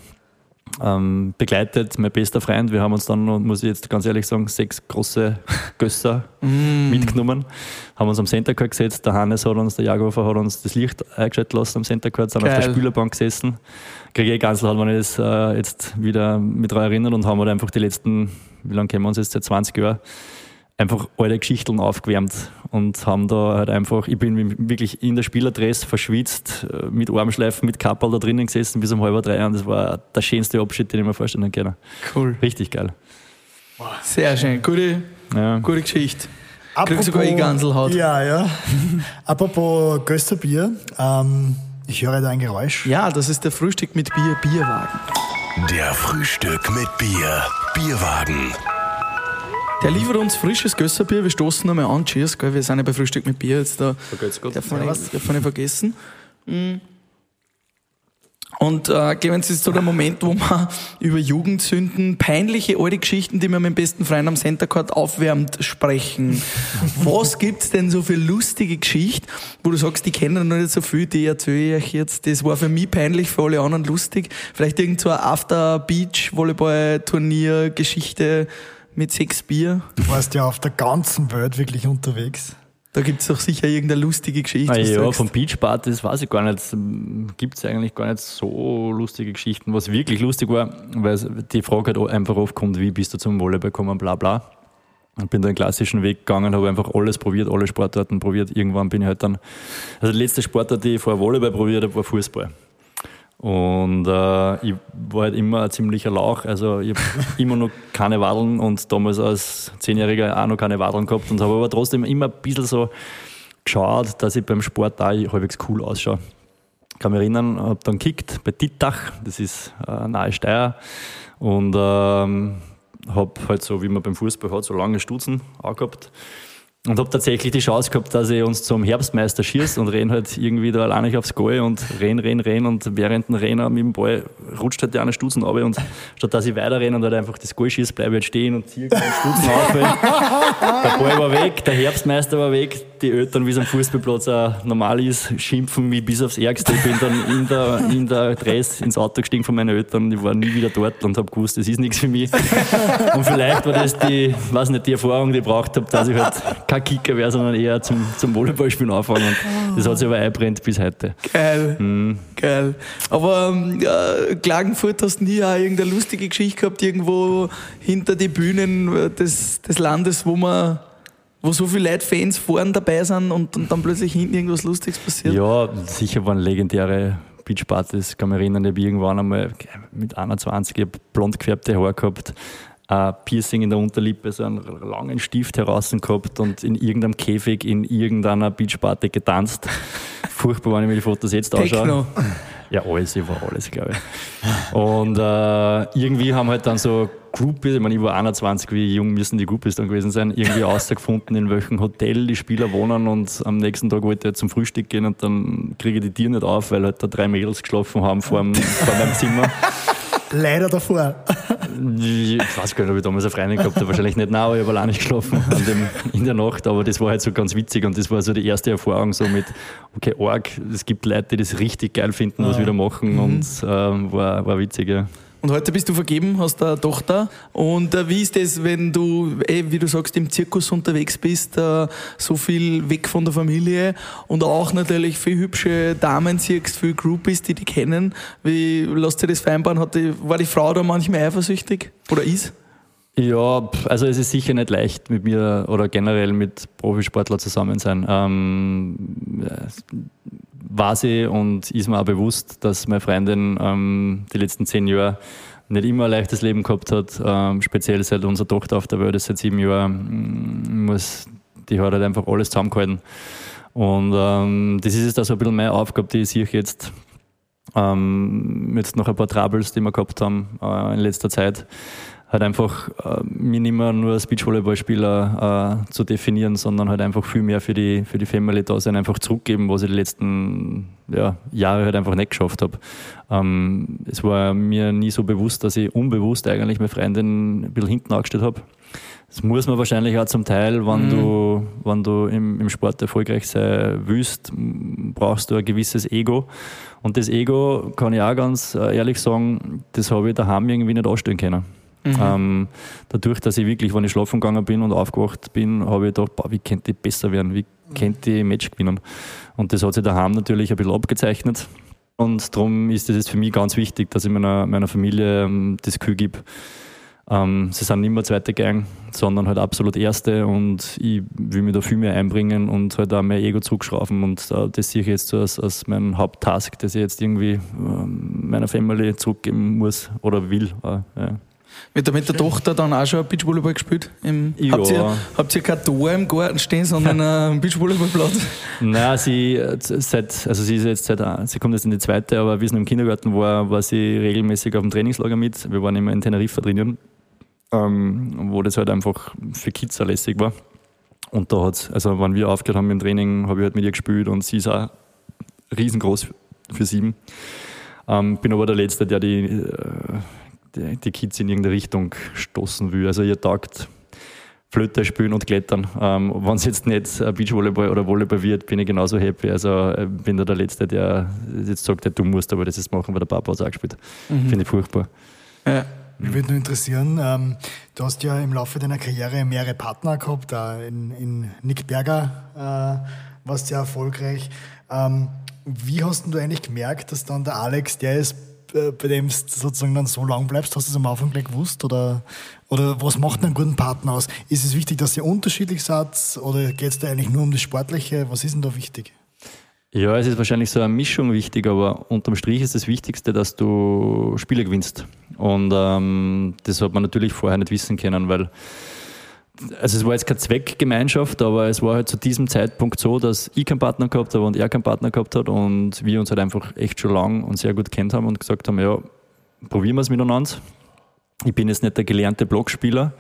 ähm, begleitet, mein bester Freund. Wir haben uns dann, muss ich jetzt ganz ehrlich sagen, sechs große [LAUGHS] Gösser mm. mitgenommen, haben uns am Center Court gesetzt. Der Hannes hat uns, der Jagofer hat uns das Licht eingeschaltet lassen am Center Court, sind Geil. auf der Spielerbank gesessen. Kriege eh ganz hat man das äh, jetzt wieder mit daran erinnert und haben halt einfach die letzten wie lange kennen wir uns jetzt, seit 20 Jahren, einfach alte Geschichten aufgewärmt und haben da halt einfach, ich bin wirklich in der Spielerdress verschwitzt, äh, mit Armschleifen, mit Kappel da drinnen gesessen bis um halb drei und das war der schönste Abschied, den ich mir vorstellen kann. Cool. Richtig geil. Sehr schön, gute, ja. gute Geschichte. Apropos, sogar ich Ganselhaut. Ja, ja. [LAUGHS] Apropos Gösterbier, ähm, ich höre da ein Geräusch. Ja, das ist der Frühstück mit Bier, Bierwagen. Der Frühstück mit Bier, Bierwagen. Der liefert uns frisches Gösserbier. Wir stoßen nochmal an. Cheers, gell? wir sind ja bei Frühstück mit Bier jetzt da. Vergeht's gut. Darf man, nicht, darf man nicht vergessen. Mhm. Und äh, Clemens ist so der Moment, wo man über Jugendsünden, peinliche alte Geschichten, die man mit dem besten Freund am Center Court aufwärmt, sprechen. Was gibt's denn so für lustige Geschichten, wo du sagst, die kennen noch nicht so viel, die erzähle ich euch jetzt. Das war für mich peinlich, für alle anderen lustig. Vielleicht irgend so eine After-Beach-Volleyball-Turnier-Geschichte mit sechs Bier. Du warst ja auf der ganzen Welt wirklich unterwegs. Da gibt es doch sicher irgendeine lustige Geschichte. Ah, ja, von Beachpartys weiß ich gar nicht. Gibt es eigentlich gar nicht so lustige Geschichten. Was wirklich lustig war, weil die Frage halt einfach oft kommt, wie bist du zum Volleyball gekommen, bla bla. Ich bin da den klassischen Weg gegangen, habe einfach alles probiert, alle Sportarten probiert. Irgendwann bin ich halt dann, also die letzte Sportart, die ich vor Volleyball probiert habe, war Fußball. Und äh, ich war halt immer ein ziemlicher Lauch. Also ich habe [LAUGHS] immer noch keine Wadeln und damals als Zehnjähriger auch noch keine Wadeln gehabt und habe aber trotzdem immer ein bisschen so geschaut, dass ich beim Sport da halbwegs cool ausschaue. Ich kann mich erinnern, habe dann gekickt bei Dittach, das ist äh, nahe Steyr und ähm, habe halt so, wie man beim Fußball hat, so lange Stutzen auch gehabt und habe tatsächlich die Chance gehabt, dass ich uns zum Herbstmeister schießt und renn halt irgendwie da alleine aufs Goal und renn, renn, renn und während dem Rennen mit dem Ball rutscht halt die eine Stutzen runter und statt dass ich weiter renne und halt einfach das Goal schießt, bleibe ich halt stehen und ziehe den Stutzen auf. der Ball war weg, der Herbstmeister war weg, die Eltern, wie es am Fußballplatz auch normal ist, schimpfen mich bis aufs Ärgste. Ich bin dann in der, in der Dress ins Auto gestiegen von meinen Eltern ich war nie wieder dort und habe gewusst, das ist nichts für mich. Und vielleicht war das die, weiß nicht, die Erfahrung, die ich braucht habe, dass ich halt kein Kicker wäre, sondern eher zum, zum Volleyballspielen anfangen. Und das hat sich aber einbrennt bis heute. Geil. Mhm. Geil. Aber ja, Klagenfurt hast nie auch irgendeine lustige Geschichte gehabt, irgendwo hinter die Bühnen des, des Landes, wo man wo so viele Leute, Fans vorne dabei sind und, und dann plötzlich hinten irgendwas Lustiges passiert? Ja, sicher waren legendäre Beachpartys. Ich kann mich erinnern, ich habe irgendwann einmal, mit 21, ich blond gefärbte Haare gehabt, ein Piercing in der Unterlippe, so einen langen Stift heraus gehabt und in irgendeinem Käfig in irgendeiner Beachparty getanzt. [LAUGHS] Furchtbar, wenn ich mir die Fotos jetzt anschaue. Ja, alles, ich war alles, glaube ich. Und äh, irgendwie haben halt dann so Groupies, ich meine, ich war 21, wie jung müssen die Groupies dann gewesen sein, irgendwie [LAUGHS] rausgefunden, in welchem Hotel die Spieler wohnen und am nächsten Tag wollte ich halt zum Frühstück gehen und dann kriege ich die Tür nicht auf, weil halt da drei Mädels geschlafen haben vor, dem, vor meinem Zimmer. [LAUGHS] Leider davor. Ich weiß gar nicht, ob ich damals eine Freundin gehabt habe. Wahrscheinlich nicht, nein, aber ich habe allein nicht geschlafen dem, in der Nacht. Aber das war halt so ganz witzig und das war so die erste Erfahrung so mit, okay, arg, es gibt Leute, die das richtig geil finden, was wir da machen mhm. und äh, war, war witzig, ja. Und heute bist du vergeben, hast eine Tochter. Und äh, wie ist das, wenn du, eh, wie du sagst, im Zirkus unterwegs bist, äh, so viel weg von der Familie und auch natürlich viele hübsche Damen siehst, viele Groupies, die dich kennen. Wie lässt sich das vereinbaren? Hat die, war die Frau da manchmal eifersüchtig oder ist? Ja, also es ist sicher nicht leicht mit mir oder generell mit Profisportler zusammen sein. Ähm, war sie und ist mir auch bewusst, dass meine Freundin ähm, die letzten zehn Jahre nicht immer ein leichtes Leben gehabt hat, ähm, speziell seit unserer Tochter auf der Welt ist seit sieben Jahren, mm, muss, die hat halt einfach alles zusammengehalten. Und ähm, das ist jetzt so ein bisschen meine Aufgabe, die ich sehe jetzt ähm, mit noch ein paar Troubles, die wir gehabt haben äh, in letzter Zeit halt einfach äh, mir nicht mehr nur als Beachvolleyballspieler äh, zu definieren, sondern halt einfach viel mehr für die, für die Family da sein, einfach zurückgeben, was ich die letzten ja, Jahre halt einfach nicht geschafft habe. Ähm, es war mir nie so bewusst, dass ich unbewusst eigentlich meine Freundin ein bisschen hinten angestellt habe. Das muss man wahrscheinlich auch zum Teil, wenn mhm. du, wenn du im, im Sport erfolgreich sein willst, brauchst du ein gewisses Ego. Und das Ego, kann ich auch ganz äh, ehrlich sagen, das habe ich daheim irgendwie nicht anstellen können. Mhm. Ähm, dadurch, dass ich wirklich, wenn ich schlafen gegangen bin und aufgewacht bin, habe ich gedacht, boah, wie könnte ich besser werden, wie könnte ich Match gewinnen. Und das hat sich daheim natürlich ein bisschen abgezeichnet. Und darum ist es für mich ganz wichtig, dass ich meiner, meiner Familie ähm, das Gefühl gebe, ähm, sie sind nicht mehr zweite Gang, sondern halt absolut erste und ich will mich da viel mehr einbringen und halt auch mein Ego zurückschrauben und äh, das sehe ich jetzt so als, als mein Haupttask, dass ich jetzt irgendwie ähm, meiner Familie zurückgeben muss oder will. Äh, ja. Mit der, mit der Tochter dann auch schon Beachvolleyball gespielt? Im, ja. habt, ihr, habt ihr kein Tor im Garten stehen, sondern [LAUGHS] einen Beachvolleyballplatz? Nein, sie, seit, also sie ist jetzt seit, sie kommt jetzt in die zweite, aber wie sie noch im Kindergarten war, war sie regelmäßig auf dem Trainingslager mit. Wir waren immer in Teneriffa drinnen, ähm, wo das halt einfach für Kids auch lässig war. Und da hat also wenn wir aufgehört haben mit dem Training, habe ich halt mit ihr gespielt und sie ist auch riesengroß für sieben. Ähm, bin aber der Letzte, der die äh, die, die Kids in irgendeine Richtung stoßen will. Also ihr taugt Flöte spielen und klettern. Ähm, Wenn es jetzt nicht Beachvolleyball oder Volleyball wird, bin ich genauso happy. Also äh, bin da der Letzte, der jetzt sagt, du musst aber das jetzt machen, weil der Papa es auch gespielt. Mhm. Finde ich furchtbar. Ja. Mich würde nur interessieren, ähm, du hast ja im Laufe deiner Karriere mehrere Partner gehabt, äh, in, in Nick Berger äh, warst du ja erfolgreich. Ähm, wie hast du eigentlich gemerkt, dass dann der Alex der ist, äh, bei dem du sozusagen dann so lang bleibst? Hast du es am Anfang gleich gewusst? Oder, oder was macht einen guten Partner aus? Ist es wichtig, dass ihr unterschiedlich seid oder geht es da eigentlich nur um das Sportliche? Was ist denn da wichtig? Ja, es ist wahrscheinlich so eine Mischung wichtig, aber unterm Strich ist das Wichtigste, dass du Spiele gewinnst. Und ähm, das hat man natürlich vorher nicht wissen können, weil also es war jetzt keine Zweckgemeinschaft, aber es war halt zu diesem Zeitpunkt so, dass ich keinen Partner gehabt habe und er keinen Partner gehabt hat und wir uns halt einfach echt schon lang und sehr gut kennt haben und gesagt haben, ja, probieren wir es miteinander. Ich bin jetzt nicht der gelernte Blockspieler.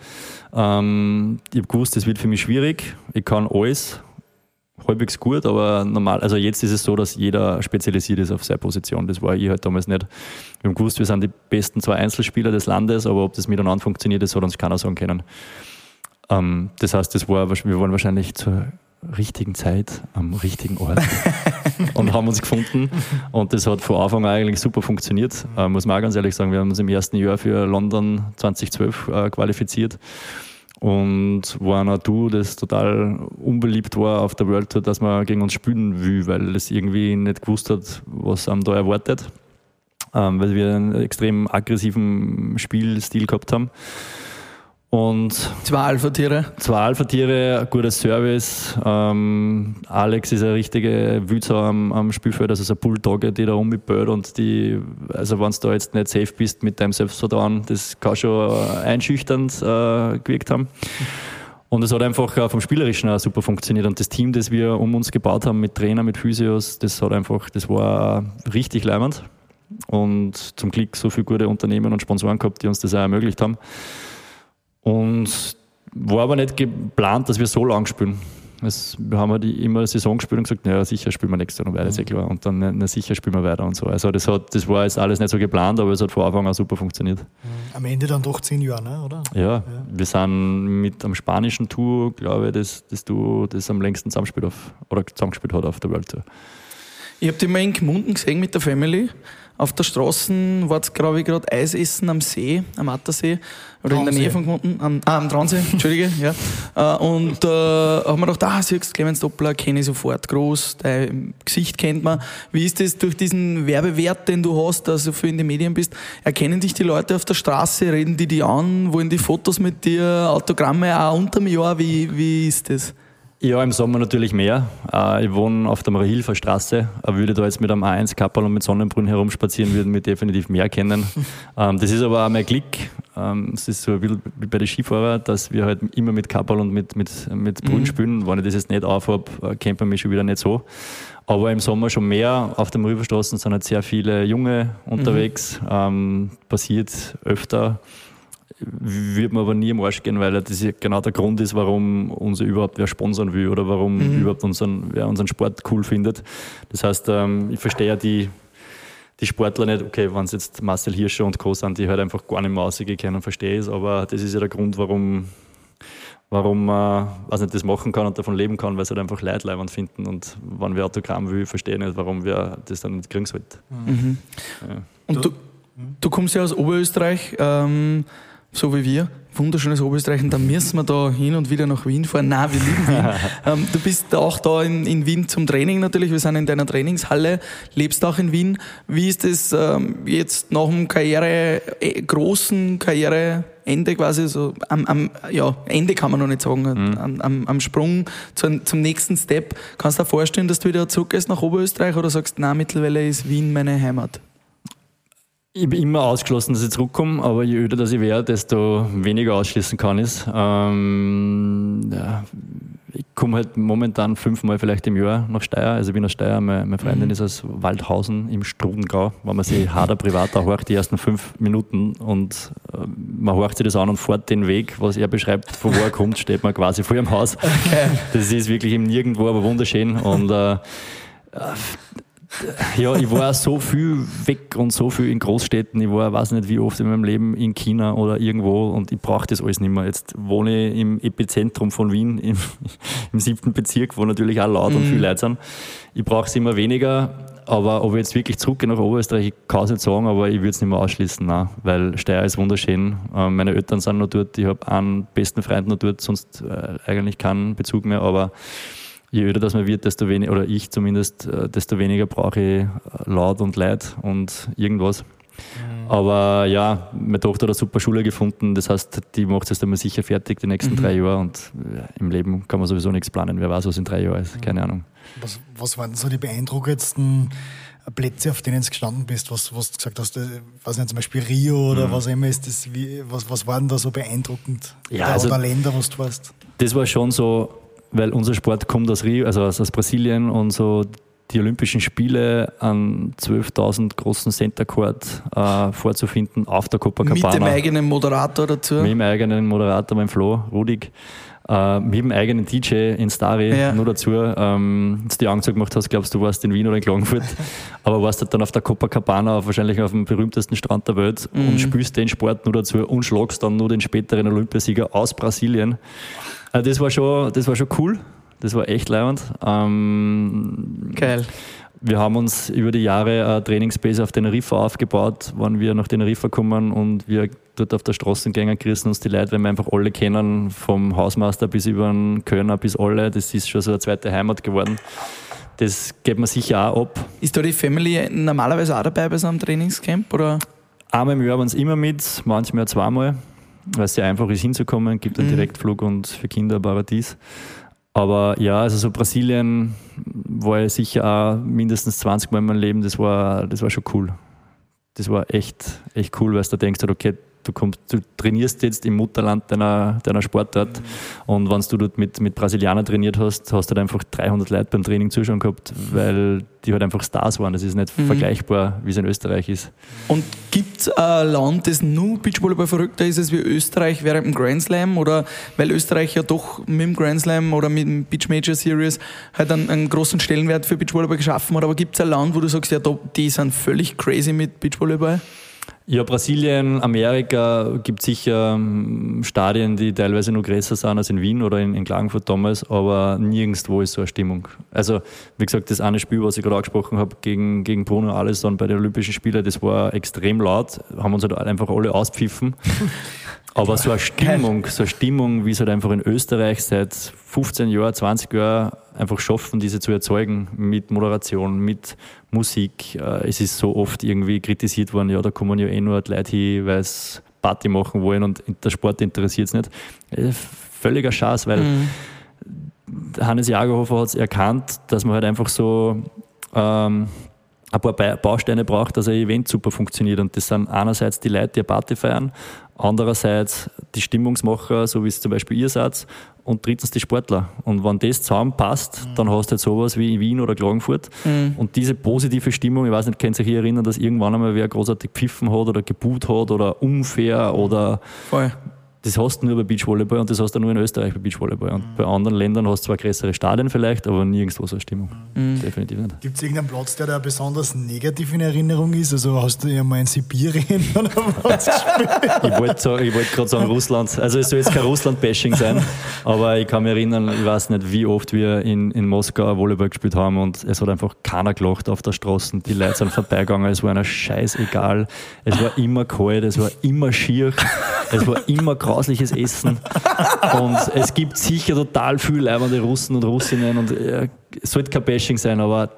Ähm, ich habe gewusst, es wird für mich schwierig. Ich kann alles halbwegs gut, aber normal, also jetzt ist es so, dass jeder spezialisiert ist auf seine Position. Das war ich halt damals nicht. Wir haben gewusst, wir sind die besten zwei Einzelspieler des Landes, aber ob das miteinander funktioniert, das hat uns keiner sagen können. Ähm, das heißt, das war, wir waren wahrscheinlich zur richtigen Zeit am richtigen Ort [LAUGHS] und haben uns gefunden. Und das hat von Anfang an eigentlich super funktioniert, äh, muss man auch ganz ehrlich sagen. Wir haben uns im ersten Jahr für London 2012 äh, qualifiziert und waren auch du, das total unbeliebt war auf der World Tour, dass man gegen uns spielen will, weil es irgendwie nicht gewusst hat, was einem da erwartet, ähm, weil wir einen extrem aggressiven Spielstil gehabt haben. Und zwei Alpha-Tiere. Zwei Alpha-Tiere, gutes Service. Ähm, Alex ist eine richtige Wützer am, am Spielfeld, also so ein Bulldogge, die da rumböht und die, also wenn du da jetzt nicht safe bist mit deinem Selbstvertrauen, das kann schon einschüchternd äh, gewirkt haben. Und es hat einfach vom Spielerischen auch super funktioniert. Und das Team, das wir um uns gebaut haben mit Trainer, mit Physios, das hat einfach, das war richtig leimend. Und zum Glück so viele gute Unternehmen und Sponsoren gehabt, die uns das auch ermöglicht haben. Und war aber nicht geplant, dass wir so lang spielen. Es, wir haben halt immer eine Saison gespielt und gesagt, naja, sicher spielen wir nächstes Jahr noch weiter, ist ja klar. Und dann, na sicher spielen wir weiter und so. Also das, hat, das war jetzt alles nicht so geplant, aber es hat von Anfang an super funktioniert. Am Ende dann doch zehn Jahre, ne? oder? Ja, ja, wir sind mit am spanischen Tour, glaube ich, das, das Duo, das am längsten zusammengespielt, auf, oder zusammengespielt hat auf der World Tour. Ich habe dich mal in Gmunden gesehen mit der Family auf der Straße war es, glaube ich, gerade Eis essen am See, am Attersee, oder Traunsee. in der Nähe von Gmunden, am, ah, am Traunsee, [LAUGHS] Entschuldige, ja. Äh, und äh, haben wir gedacht, ah, siehst Clemens Doppler, kenne ich sofort, groß, dein Gesicht kennt man. Wie ist das durch diesen Werbewert, den du hast, dass du viel in den Medien bist? Erkennen dich die Leute auf der Straße, reden die die an, wollen die Fotos mit dir, Autogramme auch unter dem Jahr, wie, wie ist das? Ja, im Sommer natürlich mehr. Äh, ich wohne auf der Mariahilfer Straße. Würde da jetzt mit einem A1 Kappel und mit Sonnenbrunn herumspazieren, würden wir definitiv mehr kennen. [LAUGHS] Ähm, das ist aber auch mein Glück. Ähm, es ist so wie bei den Skifahrern, dass wir halt immer mit Kappel und mit, mit, mit Brunn mhm. spielen. Wenn ich das jetzt nicht aufhabe, äh, kennt man mich schon wieder nicht so. Aber im Sommer schon mehr. Auf der Mariahilfer sind halt sehr viele Junge unterwegs. Mhm. Passiert öfter würde mir aber nie im Arsch gehen, weil das ja genau der Grund ist, warum uns überhaupt wer sponsern will oder warum mhm. überhaupt unseren, wer unseren Sport cool findet. Das heißt, ähm, ich verstehe ja die, die Sportler nicht, okay, wenn es jetzt Marcel Hirscher und Co. sind, die halt einfach gar nicht mehr rausgehen können, verstehe ich es, aber das ist ja der Grund, warum, warum man weiß nicht, das machen kann und davon leben kann, weil es halt einfach Leute leibend finden und wenn wer Autogramm will, verstehe ich nicht, warum wir das dann nicht kriegen sollten. Mhm. Ja. Und du, du kommst ja aus Oberösterreich, ähm, so wie wir, wunderschönes Oberösterreich, und dann müssen wir da hin und wieder nach Wien fahren. Nein, wir lieben Wien. [LAUGHS] ähm, du bist auch da in, in, Wien zum Training natürlich, wir sind in deiner Trainingshalle, lebst auch in Wien. Wie ist es ähm, jetzt nach dem Karriere, äh, großen Karriereende quasi, so am, am, ja, Ende kann man noch nicht sagen, mhm. am, am, Sprung zum, zum nächsten Step. Kannst du dir vorstellen, dass du wieder zurückgehst nach Oberösterreich oder sagst, na mittlerweile ist Wien meine Heimat? Ich bin immer ausgeschlossen, dass ich zurückkomme, aber je öder das ich wäre, desto weniger ausschließen kann ich ähm, ja, Ich komme halt momentan fünfmal vielleicht im Jahr nach Steyr. Also ich bin aus Steyr, meine, meine Freundin mhm. ist aus Waldhausen im Strudengau. Wenn man sich harder privat horcht, die ersten fünf Minuten und äh, man horcht sich das an und fährt den Weg, was er beschreibt, von wo er kommt, steht man quasi vor ihrem Haus. Okay. Das ist wirklich im Nirgendwo, aber wunderschön und äh, [LAUGHS] ja, ich war so viel weg und so viel in Großstädten. Ich war, weiß nicht wie oft in meinem Leben in China oder irgendwo und ich brauche das alles nicht mehr. Jetzt wohne ich im Epizentrum von Wien, [LAUGHS] im, im siebten Bezirk, wo natürlich auch laut und mhm. viel Leute sind. Ich brauche es immer weniger. Aber ob ich jetzt wirklich zurückgehe nach Oberösterreich, ich kann es nicht sagen, aber ich würde es nicht mehr ausschließen, nein, weil Steyr ist wunderschön. Ähm, meine Eltern sind noch dort, ich habe einen besten Freund noch dort, sonst äh, eigentlich keinen Bezug mehr, aber je öder das man wird, desto weniger, oder ich zumindest, äh, desto weniger brauche ich äh, laut und Leid und irgendwas. Mhm. Aber ja, meine Tochter hat eine super Schule gefunden, das heißt, die macht es jetzt einmal sicher fertig die nächsten mhm. drei Jahre und äh, im Leben kann man sowieso nichts planen. Wer weiß, was in drei Jahren ist, keine Ahnung. Was, was waren so die beeindruckendsten Plätze, auf denen du gestanden bist, was, was du gesagt hast, was nicht, zum Beispiel Rio oder mhm. was immer ist das, wie, was, was war denn da so beeindruckend? Ja, oder, also, oder Länder, was du warst? Das war schon so, weil unser Sport kommt aus Rio, also aus, aus Brasilien und so die Olympischen Spiele an 12.000 großen Center Court äh, vorzufinden auf der Copacabana. Mit dem eigenen Moderator dazu? Mit dem eigenen Moderator, mein Flo, Rudig. Äh, mit dem eigenen DJ in Stari ja. nur dazu. Ähm, als du die Augen gemacht hast, glaubst du, warst in Wien oder in Klagenfurt. [LAUGHS] aber warst halt dann auf der Copacabana, wahrscheinlich auf dem berühmtesten Strand der Welt mhm. und spielst den Sport nur dazu und schlagst dann nur den späteren Olympiasieger aus Brasilien. Also das war schon, das war schon cool. Das war echt leibend. Ähm, Geil. Wir haben uns über die Jahre eine Trainingsbase auf Teneriffa aufgebaut, wann wir nach Teneriffa kommen und wir dort auf der Straße gehen, gerissen uns die Leute, weil wir einfach alle kennen, vom Hausmeister bis über den Kölner bis alle. Das ist schon so eine zweite Heimat geworden. Das geht man sicher auch ab. Ist da die Family normalerweise auch dabei bei so einem Trainingscamp? Oder? Einmal im Jahr waren sie immer mit, manchmal zweimal. weil es sehr einfach ist hinzukommen, gibt einen Direktflug und für Kinder ein Paradies. Aber ja, also so Brasilien war ich sicher auch mindestens 20 Mal in meinem Leben, das war, das war schon cool. Das war echt, echt cool, weil du denkst, okay, du, kommst, du trainierst jetzt im Mutterland deiner, deiner Sportart mhm. und wenn du dort mit, mit Brasilianern trainiert hast, hast du halt einfach 300 Leute beim Training zuschauen gehabt, weil die halt einfach Stars waren. Das ist nicht mhm. vergleichbar, wie es in Österreich ist. Und gibt es ein Land, das nur Beachvolleyball verrückter ist als wie Österreich während dem Grand Slam? Oder weil Österreich ja doch mit dem Grand Slam oder mit dem Beach Major Series halt einen, einen großen Stellenwert für Beachvolleyball geschaffen hat. Aber gibt es ein Land, wo du sagst, ja, die sind völlig crazy mit Beachvolleyball? Ja, Brasilien, Amerika gibt sicher ähm, Stadien, die teilweise nur größer sind als in Wien oder in, in Klagenfurt damals, aber nirgendwo ist so eine Stimmung. Also, wie gesagt, das eine Spiel, was ich gerade angesprochen habe, gegen, gegen Bruno Alesson bei den Olympischen Spielen, das war extrem laut, haben uns halt einfach alle auspfiffen. [LAUGHS] Aber so eine Stimmung, so eine Stimmung, wie es halt einfach in Österreich seit 15 Jahren, 20 Jahren einfach schaffen, diese zu erzeugen mit Moderation, mit Musik. Äh, es ist so oft irgendwie kritisiert worden, ja, da kommen ja eh nur Leute hin, weil es Party machen wollen und der Sport interessiert es nicht. Äh, völliger Schatz, weil mhm. Hannes Jagerhofer hat es erkannt, dass man halt einfach so ähm, ein paar Bausteine braucht, dass ein Event super funktioniert. Und das sind einerseits die Leute, die eine Party feiern, andererseits die Stimmungsmacher, so wie es zum Beispiel ihr seid, und drittens die Sportler. Und wenn das zusammenpasst, mhm. dann hast du halt sowas wie in Wien oder Klagenfurt. Mhm. Und diese positive Stimmung, ich weiß nicht, könnt ihr euch erinnern, dass irgendwann einmal wer großartig gepfiffen hat oder geboot hat oder unfair oder Voll das hast du nur bei Beachvolleyball und das hast du nur in Österreich bei Beachvolleyball. Und mhm. bei anderen Ländern hast du zwar größere Stadien vielleicht, aber nirgendwo so eine Stimmung. Mhm. Definitiv nicht. Gibt es irgendeinen Platz, der da besonders negativ in Erinnerung ist? Also hast du ja mal in Sibirien [LAUGHS] oder was gespielt? ich wollte wollt gerade sagen Russland. Also es soll jetzt kein Russland-Bashing sein, aber ich kann mich erinnern, ich weiß nicht, wie oft wir in, in Moskau Volleyball gespielt haben und es hat einfach keiner gelacht auf der Straße. Die Leute sind vorbeigegangen, es war einer scheißegal. Es war immer kalt, es war immer schier, es war immer grau grausliches Essen. und es gibt sicher total viel leibende Russen und Russinnen und äh, es sollte kein Bashing sein, aber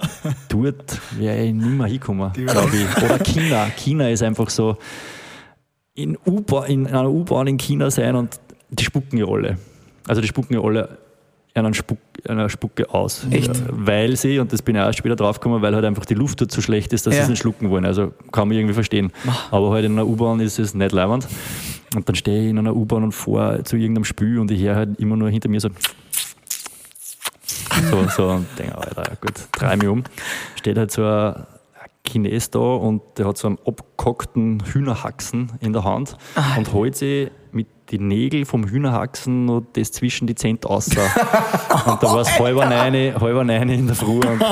dort wäre ich nicht mehr hinkommen, glaube ich. Oder China. China ist einfach so in, in einer U-Bahn in China sein und die spucken ja alle. Also die spucken ja alle einer, Spuck, einer Spucke aus. Echt? Weil sie, und das bin ich auch später draufgekommen, weil halt einfach die Luft dort so schlecht ist, dass ja. sie es nicht schlucken wollen. Also kann man irgendwie verstehen. Aber halt in einer U-Bahn ist es nicht leibend. Und dann stehe ich in einer U-Bahn und fahre zu irgendeinem Spiel und ich höre halt immer nur hinter mir so so, so und denke, Alter, gut, drehe mich um. Steht halt so ein Chines da und der hat so einen abgekockten Hühnerhaxen in der Hand ah. und holt sich mit die Nägel vom Hühnerhaxen noch das zwischen die Zent aussah. und da war es halber neun, halber neun in der Früh. Und,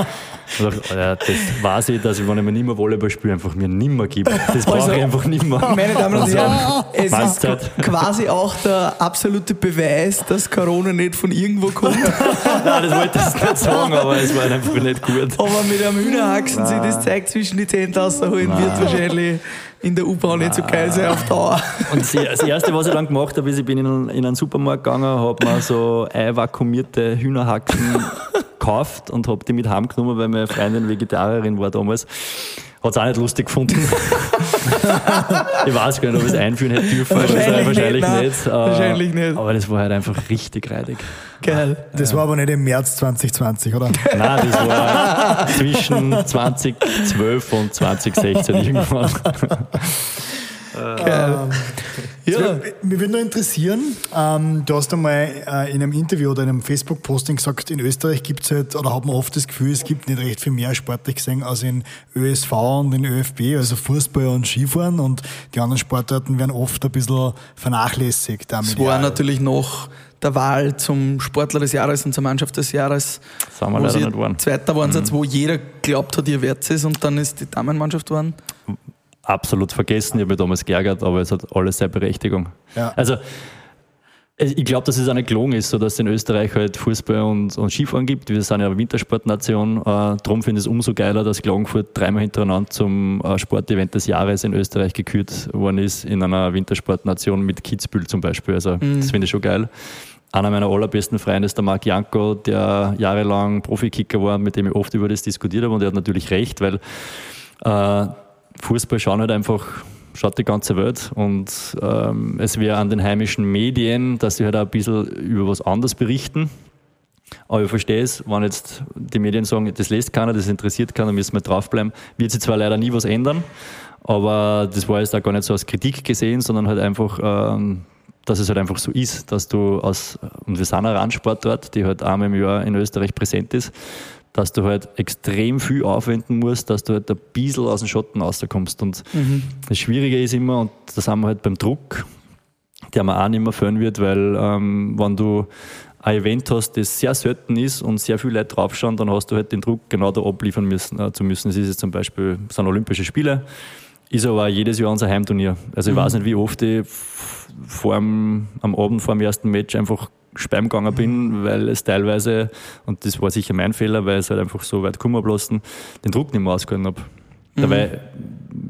ja, das weiß ich, dass ich, wenn ich mir nicht mehr Volleyball spiele, einfach mir nimmer gibt. Das brauche also, ich einfach nicht mehr. Meine Damen und Herren, es ist quasi auch der absolute Beweis, dass Corona nicht von irgendwo kommt. Nein, das wollte ich nicht sagen, aber es war einfach nicht gut. Aber mit einem Hühnerhaxen sich das Zeug zwischen die Zent rausholen, wird wahrscheinlich in der U-Bahn nicht so geil sein auf Dauer. [LAUGHS] Und das Erste, was ich dann gemacht habe, ist, ich bin in, in einen Supermarkt gegangen, habe mir so einvakuumierte Hühnerhaxen [LAUGHS] gekauft und habe die mit heimgenommen, weil meine Freundin Vegetarierin war damals hat es auch nicht lustig gefunden. [LAUGHS] ich weiß gar nicht, ob ich es einführen hätte dürfen. Wahrscheinlich, wahrscheinlich nicht. nicht. wahrscheinlich nicht. Aber das war halt einfach richtig reidig. Geil. Das ja. war aber nicht im März 2020, oder? [LAUGHS] Nein, das war zwischen 2012 und 2016 [LAUGHS] irgendwann. Geil. Ja. Mich würde nur interessieren, ähm, du hast einmal äh, in einem Interview oder in einem Facebook-Posting gesagt, in Österreich gibt es halt, oder hat man oft das Gefühl, es gibt nicht recht viel mehr sportlich gesehen als in ÖSV und in ÖFB, also Fußball und Skifahren und die anderen Sportarten werden oft ein bisschen vernachlässigt. Es war natürlich noch der Wahl zum Sportler des Jahres und zur Mannschaft des Jahres. Sind wir leider nicht geworden. Zweiter waren mhm. wo jeder glaubt hat, ihr werdet es und dann ist die Damenmannschaft geworden absolut vergessen. Ich habe mich damals geärgert, aber es hat alles seine Berechtigung. Ja. Also, ich glaube, dass es auch nicht gelungen ist, so dass es in Österreich halt Fußball und, und Skifahren gibt. Wir sind ja eine Wintersportnation. Äh, darum finde ich es umso geiler, dass Klagenfurt dreimal hintereinander zum äh, Sportevent des Jahres in Österreich gekürt worden ist, in einer Wintersportnation mit Kitzbühel zum Beispiel. Also, mhm. das finde ich schon geil. Einer meiner allerbesten Freunde ist der Marc Janko, der jahrelang Profikicker war, mit dem ich oft über das diskutiert habe. Und er hat natürlich recht, weil äh, Fußball schauen halt einfach schaut die ganze Welt und ähm, es wäre an den heimischen Medien, dass sie halt auch ein bisschen über was anderes berichten. Aber ich verstehe es, wenn jetzt die Medien sagen, das lässt keiner, das interessiert keiner, müssen wir draufbleiben, wird sich zwar leider nie was ändern, aber das war jetzt auch gar nicht so als Kritik gesehen, sondern halt einfach, ähm, dass es halt einfach so ist, dass du aus, und wir sind ein Randsport dort, die halt einmal im Jahr in Österreich präsent ist, dass du halt extrem viel aufwenden musst, dass du halt ein bisschen aus dem Schotten rauskommst. Und mhm. das Schwierige ist immer, und da sind wir halt beim Druck, der man auch nicht mehr führen wird, weil ähm, wenn du ein Event hast, das sehr selten ist und sehr viele Leute draufschauen, dann hast du halt den Druck, genau da abliefern müssen, äh, zu müssen. Es ist jetzt zum Beispiel, sind Olympische Spiele, ist aber auch jedes Jahr unser Heimturnier. Also ich mhm. weiß nicht, wie oft ich vor am Abend vor dem ersten Match einfach speiben gegangen bin, mhm. weil es teilweise, und das war sicher mein Fehler, weil es halt einfach so weit gekommen bloßen, den Druck nicht mehr ausgehalten habe. Mhm. Dabei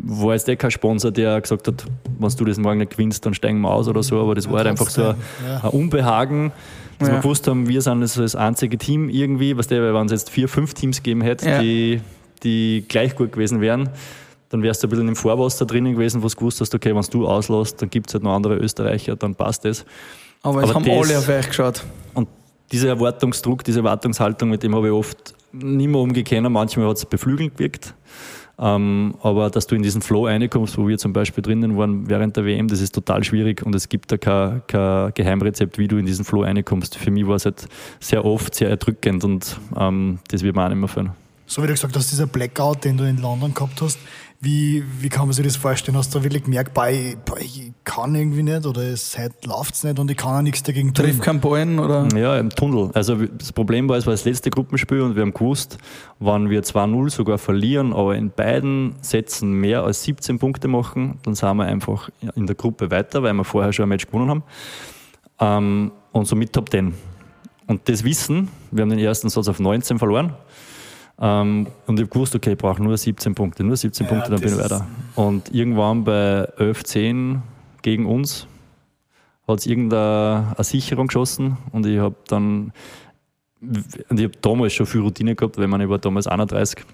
war jetzt eh kein Sponsor, der gesagt hat, wenn du das morgen nicht gewinnst, dann steigen wir aus oder so, aber das war halt einfach so ein, ein Unbehagen, dass ja. wir gewusst haben, wir sind das einzige Team irgendwie, was der, wenn es jetzt vier, fünf Teams gegeben hätte, ja. die, die gleich gut gewesen wären, dann wärst du ein bisschen im Vorwasser drinnen gewesen, wo du gewusst hast, okay, wenn du auslässt, dann gibt es halt noch andere Österreicher, dann passt das. Aber es Aber haben das, alle auf euch geschaut. Und dieser Erwartungsdruck, diese Erwartungshaltung, mit dem habe ich oft nicht mehr umgekehrt. Manchmal hat es beflügelt gewirkt. Ähm, aber dass du in diesen Flow reinkommst, wo wir zum Beispiel drinnen waren während der WM, das ist total schwierig und es gibt da kein, kein Geheimrezept, wie du in diesen Flow reinkommst. Für mich war es halt sehr oft sehr erdrückend und ähm, das wird man auch nicht mehr führen. So wie du gesagt hast, dieser Blackout, den du in London gehabt hast, wie, wie kann man sich das vorstellen? Hast du wirklich gemerkt, boah, ich, boah, ich kann irgendwie nicht oder es läuft es nicht und ich kann auch nichts dagegen tun? Trifft keinen Ballen oder? Ja, im Tunnel. Also das Problem war, es war das letzte Gruppenspiel und wir haben gewusst, wenn wir 2-0 sogar verlieren, aber in beiden Sätzen mehr als 17 Punkte machen, dann sind wir einfach in der Gruppe weiter, weil wir vorher schon ein Match gewonnen haben. Ähm, und somit Top 10. Und das Wissen, wir haben den ersten Satz auf 19 verloren ähm, und ich habe gewusst, okay, ich brauche nur 17 Punkte, nur 17 ja, Punkte, dann bin ich weiter. Und irgendwann bei 11, 10 gegen uns hat es irgendeine Sicherung geschossen und ich habe dann, und ich habe damals schon viel Routine gehabt, weil man war damals 31.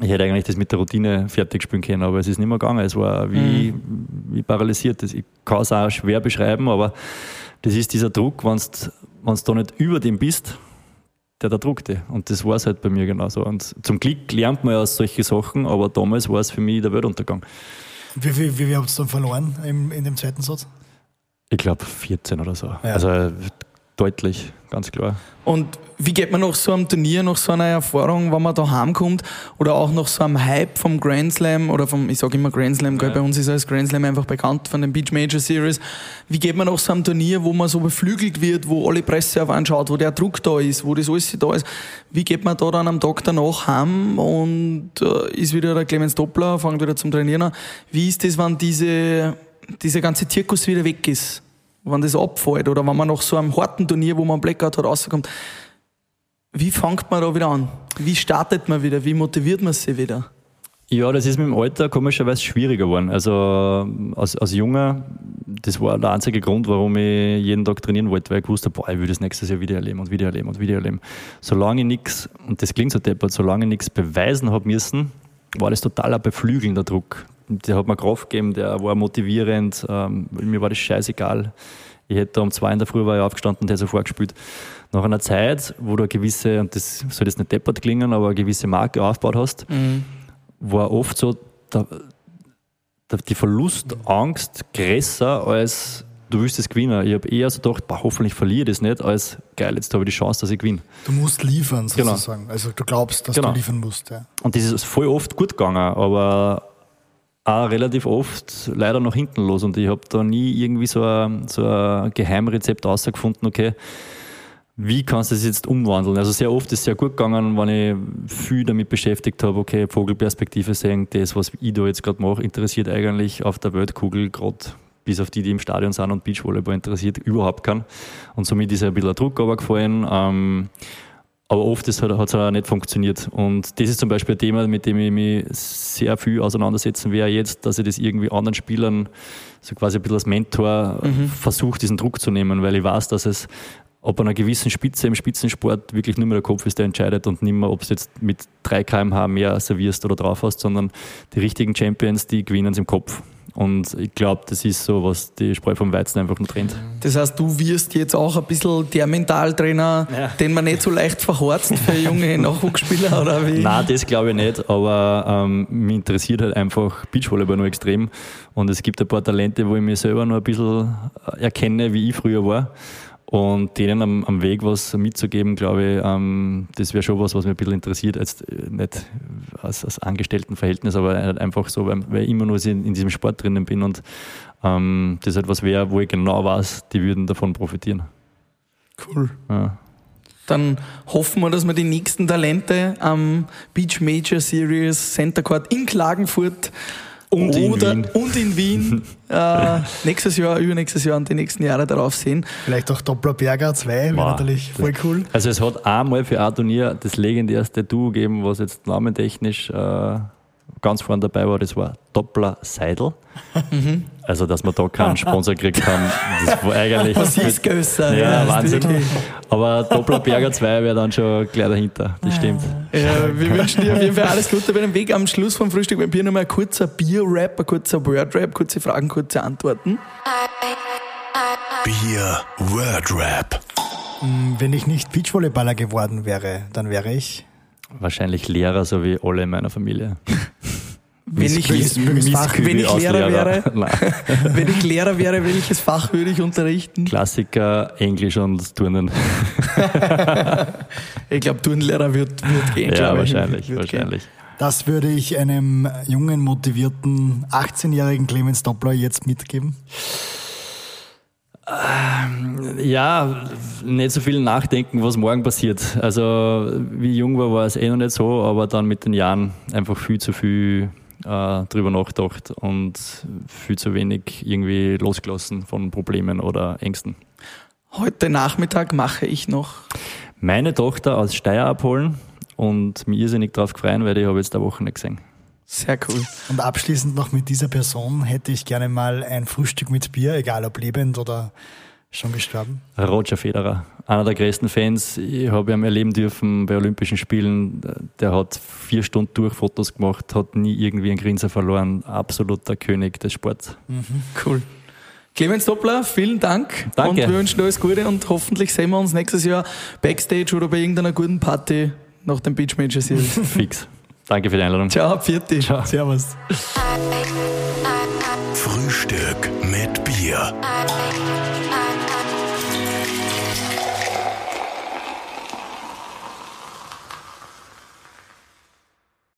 Ich hätte eigentlich das mit der Routine fertig spielen können, aber es ist nicht mehr gegangen. Es war wie, mhm. wie paralysiert. Ich kann es auch schwer beschreiben, aber das ist dieser Druck, wenn du da nicht über dem bist, der da druckte. Und das war es halt bei mir genauso. Und zum Glück lernt man ja solche Sachen, aber damals war es für mich der Weltuntergang. Wie, wie, wie, wie habt ihr dann verloren im, in dem zweiten Satz? Ich glaube 14 oder so. Ja. Also deutlich, ganz klar. Und wie geht man nach so einem Turnier, nach so einer Erfahrung, wenn man da heimkommt oder auch nach so einem Hype vom Grand Slam oder vom, ich sage immer Grand Slam, ja. bei uns ist als Grand Slam einfach bekannt von den Beach Major Series. Wie geht man nach so einem Turnier, wo man so beflügelt wird, wo alle Presse auf anschaut, wo der Druck da ist, wo das alles da ist? Wie geht man da dann am Tag danach heim und äh, ist wieder der Clemens Doppler, fängt wieder zum Trainieren an? Wie ist das, wenn diese, dieser ganze Zirkus wieder weg ist? Wenn das abfällt oder wenn man nach so einem harten Turnier, wo man Blackout hat, rauskommt, wie fängt man da wieder an? Wie startet man wieder? Wie motiviert man sich wieder? Ja, das ist mit dem Alter komischerweise schwieriger geworden. Also als, als Junger, das war der einzige Grund, warum ich jeden Tag trainieren wollte, weil ich wusste, boah, ich will das nächstes Jahr wieder erleben und wieder erleben und wieder erleben. Solange ich nichts, und das klingt so deppert, solange ich nichts beweisen habe müssen, war das total ein beflügelnder Druck der hat mir Kraft gegeben, der war motivierend. Ähm, mir war das scheißegal. Ich hätte um zwei in der Früh war ich aufgestanden und hätte sofort gespielt. Nach einer Zeit, wo du eine gewisse, und das soll jetzt nicht deppert klingen, aber eine gewisse Marke aufgebaut hast, mhm. war oft so der, der, die Verlustangst größer als du willst es gewinnen. Ich habe eher so gedacht, boah, hoffentlich verliere ich das nicht, als geil, jetzt habe ich die Chance, dass ich gewinne. Du musst liefern, genau. sozusagen. Genau. Also du glaubst, dass genau. du liefern musst. Ja. Und das ist voll oft gut gegangen, aber auch relativ oft leider nach hinten los und ich habe da nie irgendwie so ein, so ein Geheimrezept rausgefunden, okay, wie kannst du das jetzt umwandeln? Also sehr oft ist es sehr gut gegangen, wenn ich viel damit beschäftigt habe, okay, Vogelperspektive sehen, das, was ich da jetzt gerade mache, interessiert eigentlich auf der Weltkugel gerade bis auf die, die im Stadion sind und Beachvolleyball interessiert, überhaupt keinen. Und somit ist ein bisschen ein Druck aber gefallen. Ähm, aber oft hat es auch nicht funktioniert. Und das ist zum Beispiel ein Thema, mit dem ich mich sehr viel auseinandersetzen werde jetzt, dass ich das irgendwie anderen Spielern so quasi ein bisschen als Mentor mhm. versuche, diesen Druck zu nehmen, weil ich weiß, dass es ab einer gewissen Spitze im Spitzensport wirklich nur mehr der Kopf ist, der entscheidet und nicht mehr, ob es jetzt mit 3 kmh mehr servierst oder drauf hast, sondern die richtigen Champions, die gewinnen es im Kopf. Und ich glaube, das ist so, was die Spreu vom Weizen einfach nur trennt. Das heißt, du wirst jetzt auch ein bisschen der Mentaltrainer, ja. den man nicht so leicht verhorzt für junge [LAUGHS] Nachwuchsspieler, oder wie? Nein, das glaube ich nicht, aber ähm, mich interessiert halt einfach Beachvolleyball nur extrem. Und es gibt ein paar Talente, wo ich mich selber noch ein bisschen erkenne, wie ich früher war. Und denen am, am Weg was mitzugeben, glaube ich, ähm, das wäre schon was, was mich ein bisschen interessiert. Jetzt äh, nicht als, als Angestelltenverhältnis, aber halt einfach so, weil, weil ich immer nur in, in diesem Sport drinnen bin und ähm, das etwas wäre, wo ich genau weiß, die würden davon profitieren. Cool. Ja. Dann hoffen wir, dass wir die nächsten Talente am Beach Major Series Center Court in Klagenfurt und Oder, in Wien. Und in Wien. [LAUGHS] äh, nächstes Jahr, übernächstes Jahr und die nächsten Jahre darauf sehen. Vielleicht auch Dopplerberger 2, wäre natürlich voll cool. Also es hat einmal für ein Turnier das legendärste Duo gegeben, was jetzt namentechnisch äh, ganz vorne dabei war, das war Doppler Seidel. Mhm. Also, dass wir da keinen Sponsor gekriegt haben, das war eigentlich. [LAUGHS] Was ist größer? Ja, ja Wahnsinn. Aber Doppler Berger 2 wäre dann schon gleich dahinter, das stimmt. Ja, wir wünschen dir auf jeden Fall alles Gute bei dem Weg. Am Schluss vom Frühstück beim Bier nochmal ein kurzer Bier-Rap, ein kurzer Word-Rap, kurze Fragen, kurze Antworten. Bier-Word-Rap. Hm, wenn ich nicht Beachvolleyballer geworden wäre, dann wäre ich Wahrscheinlich Lehrer, so wie alle in meiner Familie. Wenn ich, [LAUGHS] [LAUGHS] wenn ich Lehrer wäre, wenn ich Lehrer wäre, welches Fach würde ich unterrichten? Klassiker, Englisch und Turnen. [LAUGHS] ich glaube, Turnlehrer wird, wird gehen. Ja, wahrscheinlich, wird wahrscheinlich. Gehen. Das würde ich einem jungen, motivierten, 18-jährigen Clemens Doppler jetzt mitgeben. Ähm, ja, nicht so viel nachdenken, was morgen passiert. Also, wie jung war, war es eh noch nicht so, aber dann mit den Jahren einfach viel zu viel äh, drüber nachgedacht und viel zu wenig irgendwie losgelassen von Problemen oder Ängsten. Heute Nachmittag mache ich noch meine Tochter aus Steyr abholen und mich irrsinnig drauf gefreut, weil ich habe jetzt eine Woche nicht gesehen. Sehr cool. Und abschließend noch mit dieser Person hätte ich gerne mal ein Frühstück mit Bier, egal ob lebend oder schon gestorben. Roger Federer, einer der größten Fans. Ich habe ihn erleben dürfen bei Olympischen Spielen. Der hat vier Stunden durch Fotos gemacht, hat nie irgendwie einen Grinser verloren. Absoluter König des Sports. Mhm. Cool. Clemens Doppler, vielen Dank. Danke. Und wir wünschen alles Gute und hoffentlich sehen wir uns nächstes Jahr Backstage oder bei irgendeiner guten Party nach dem Beach Major Series. [LAUGHS] Fix. Danke für die Einladung. Ciao, Pfiat Ciao. Servus. Frühstück mit Bier.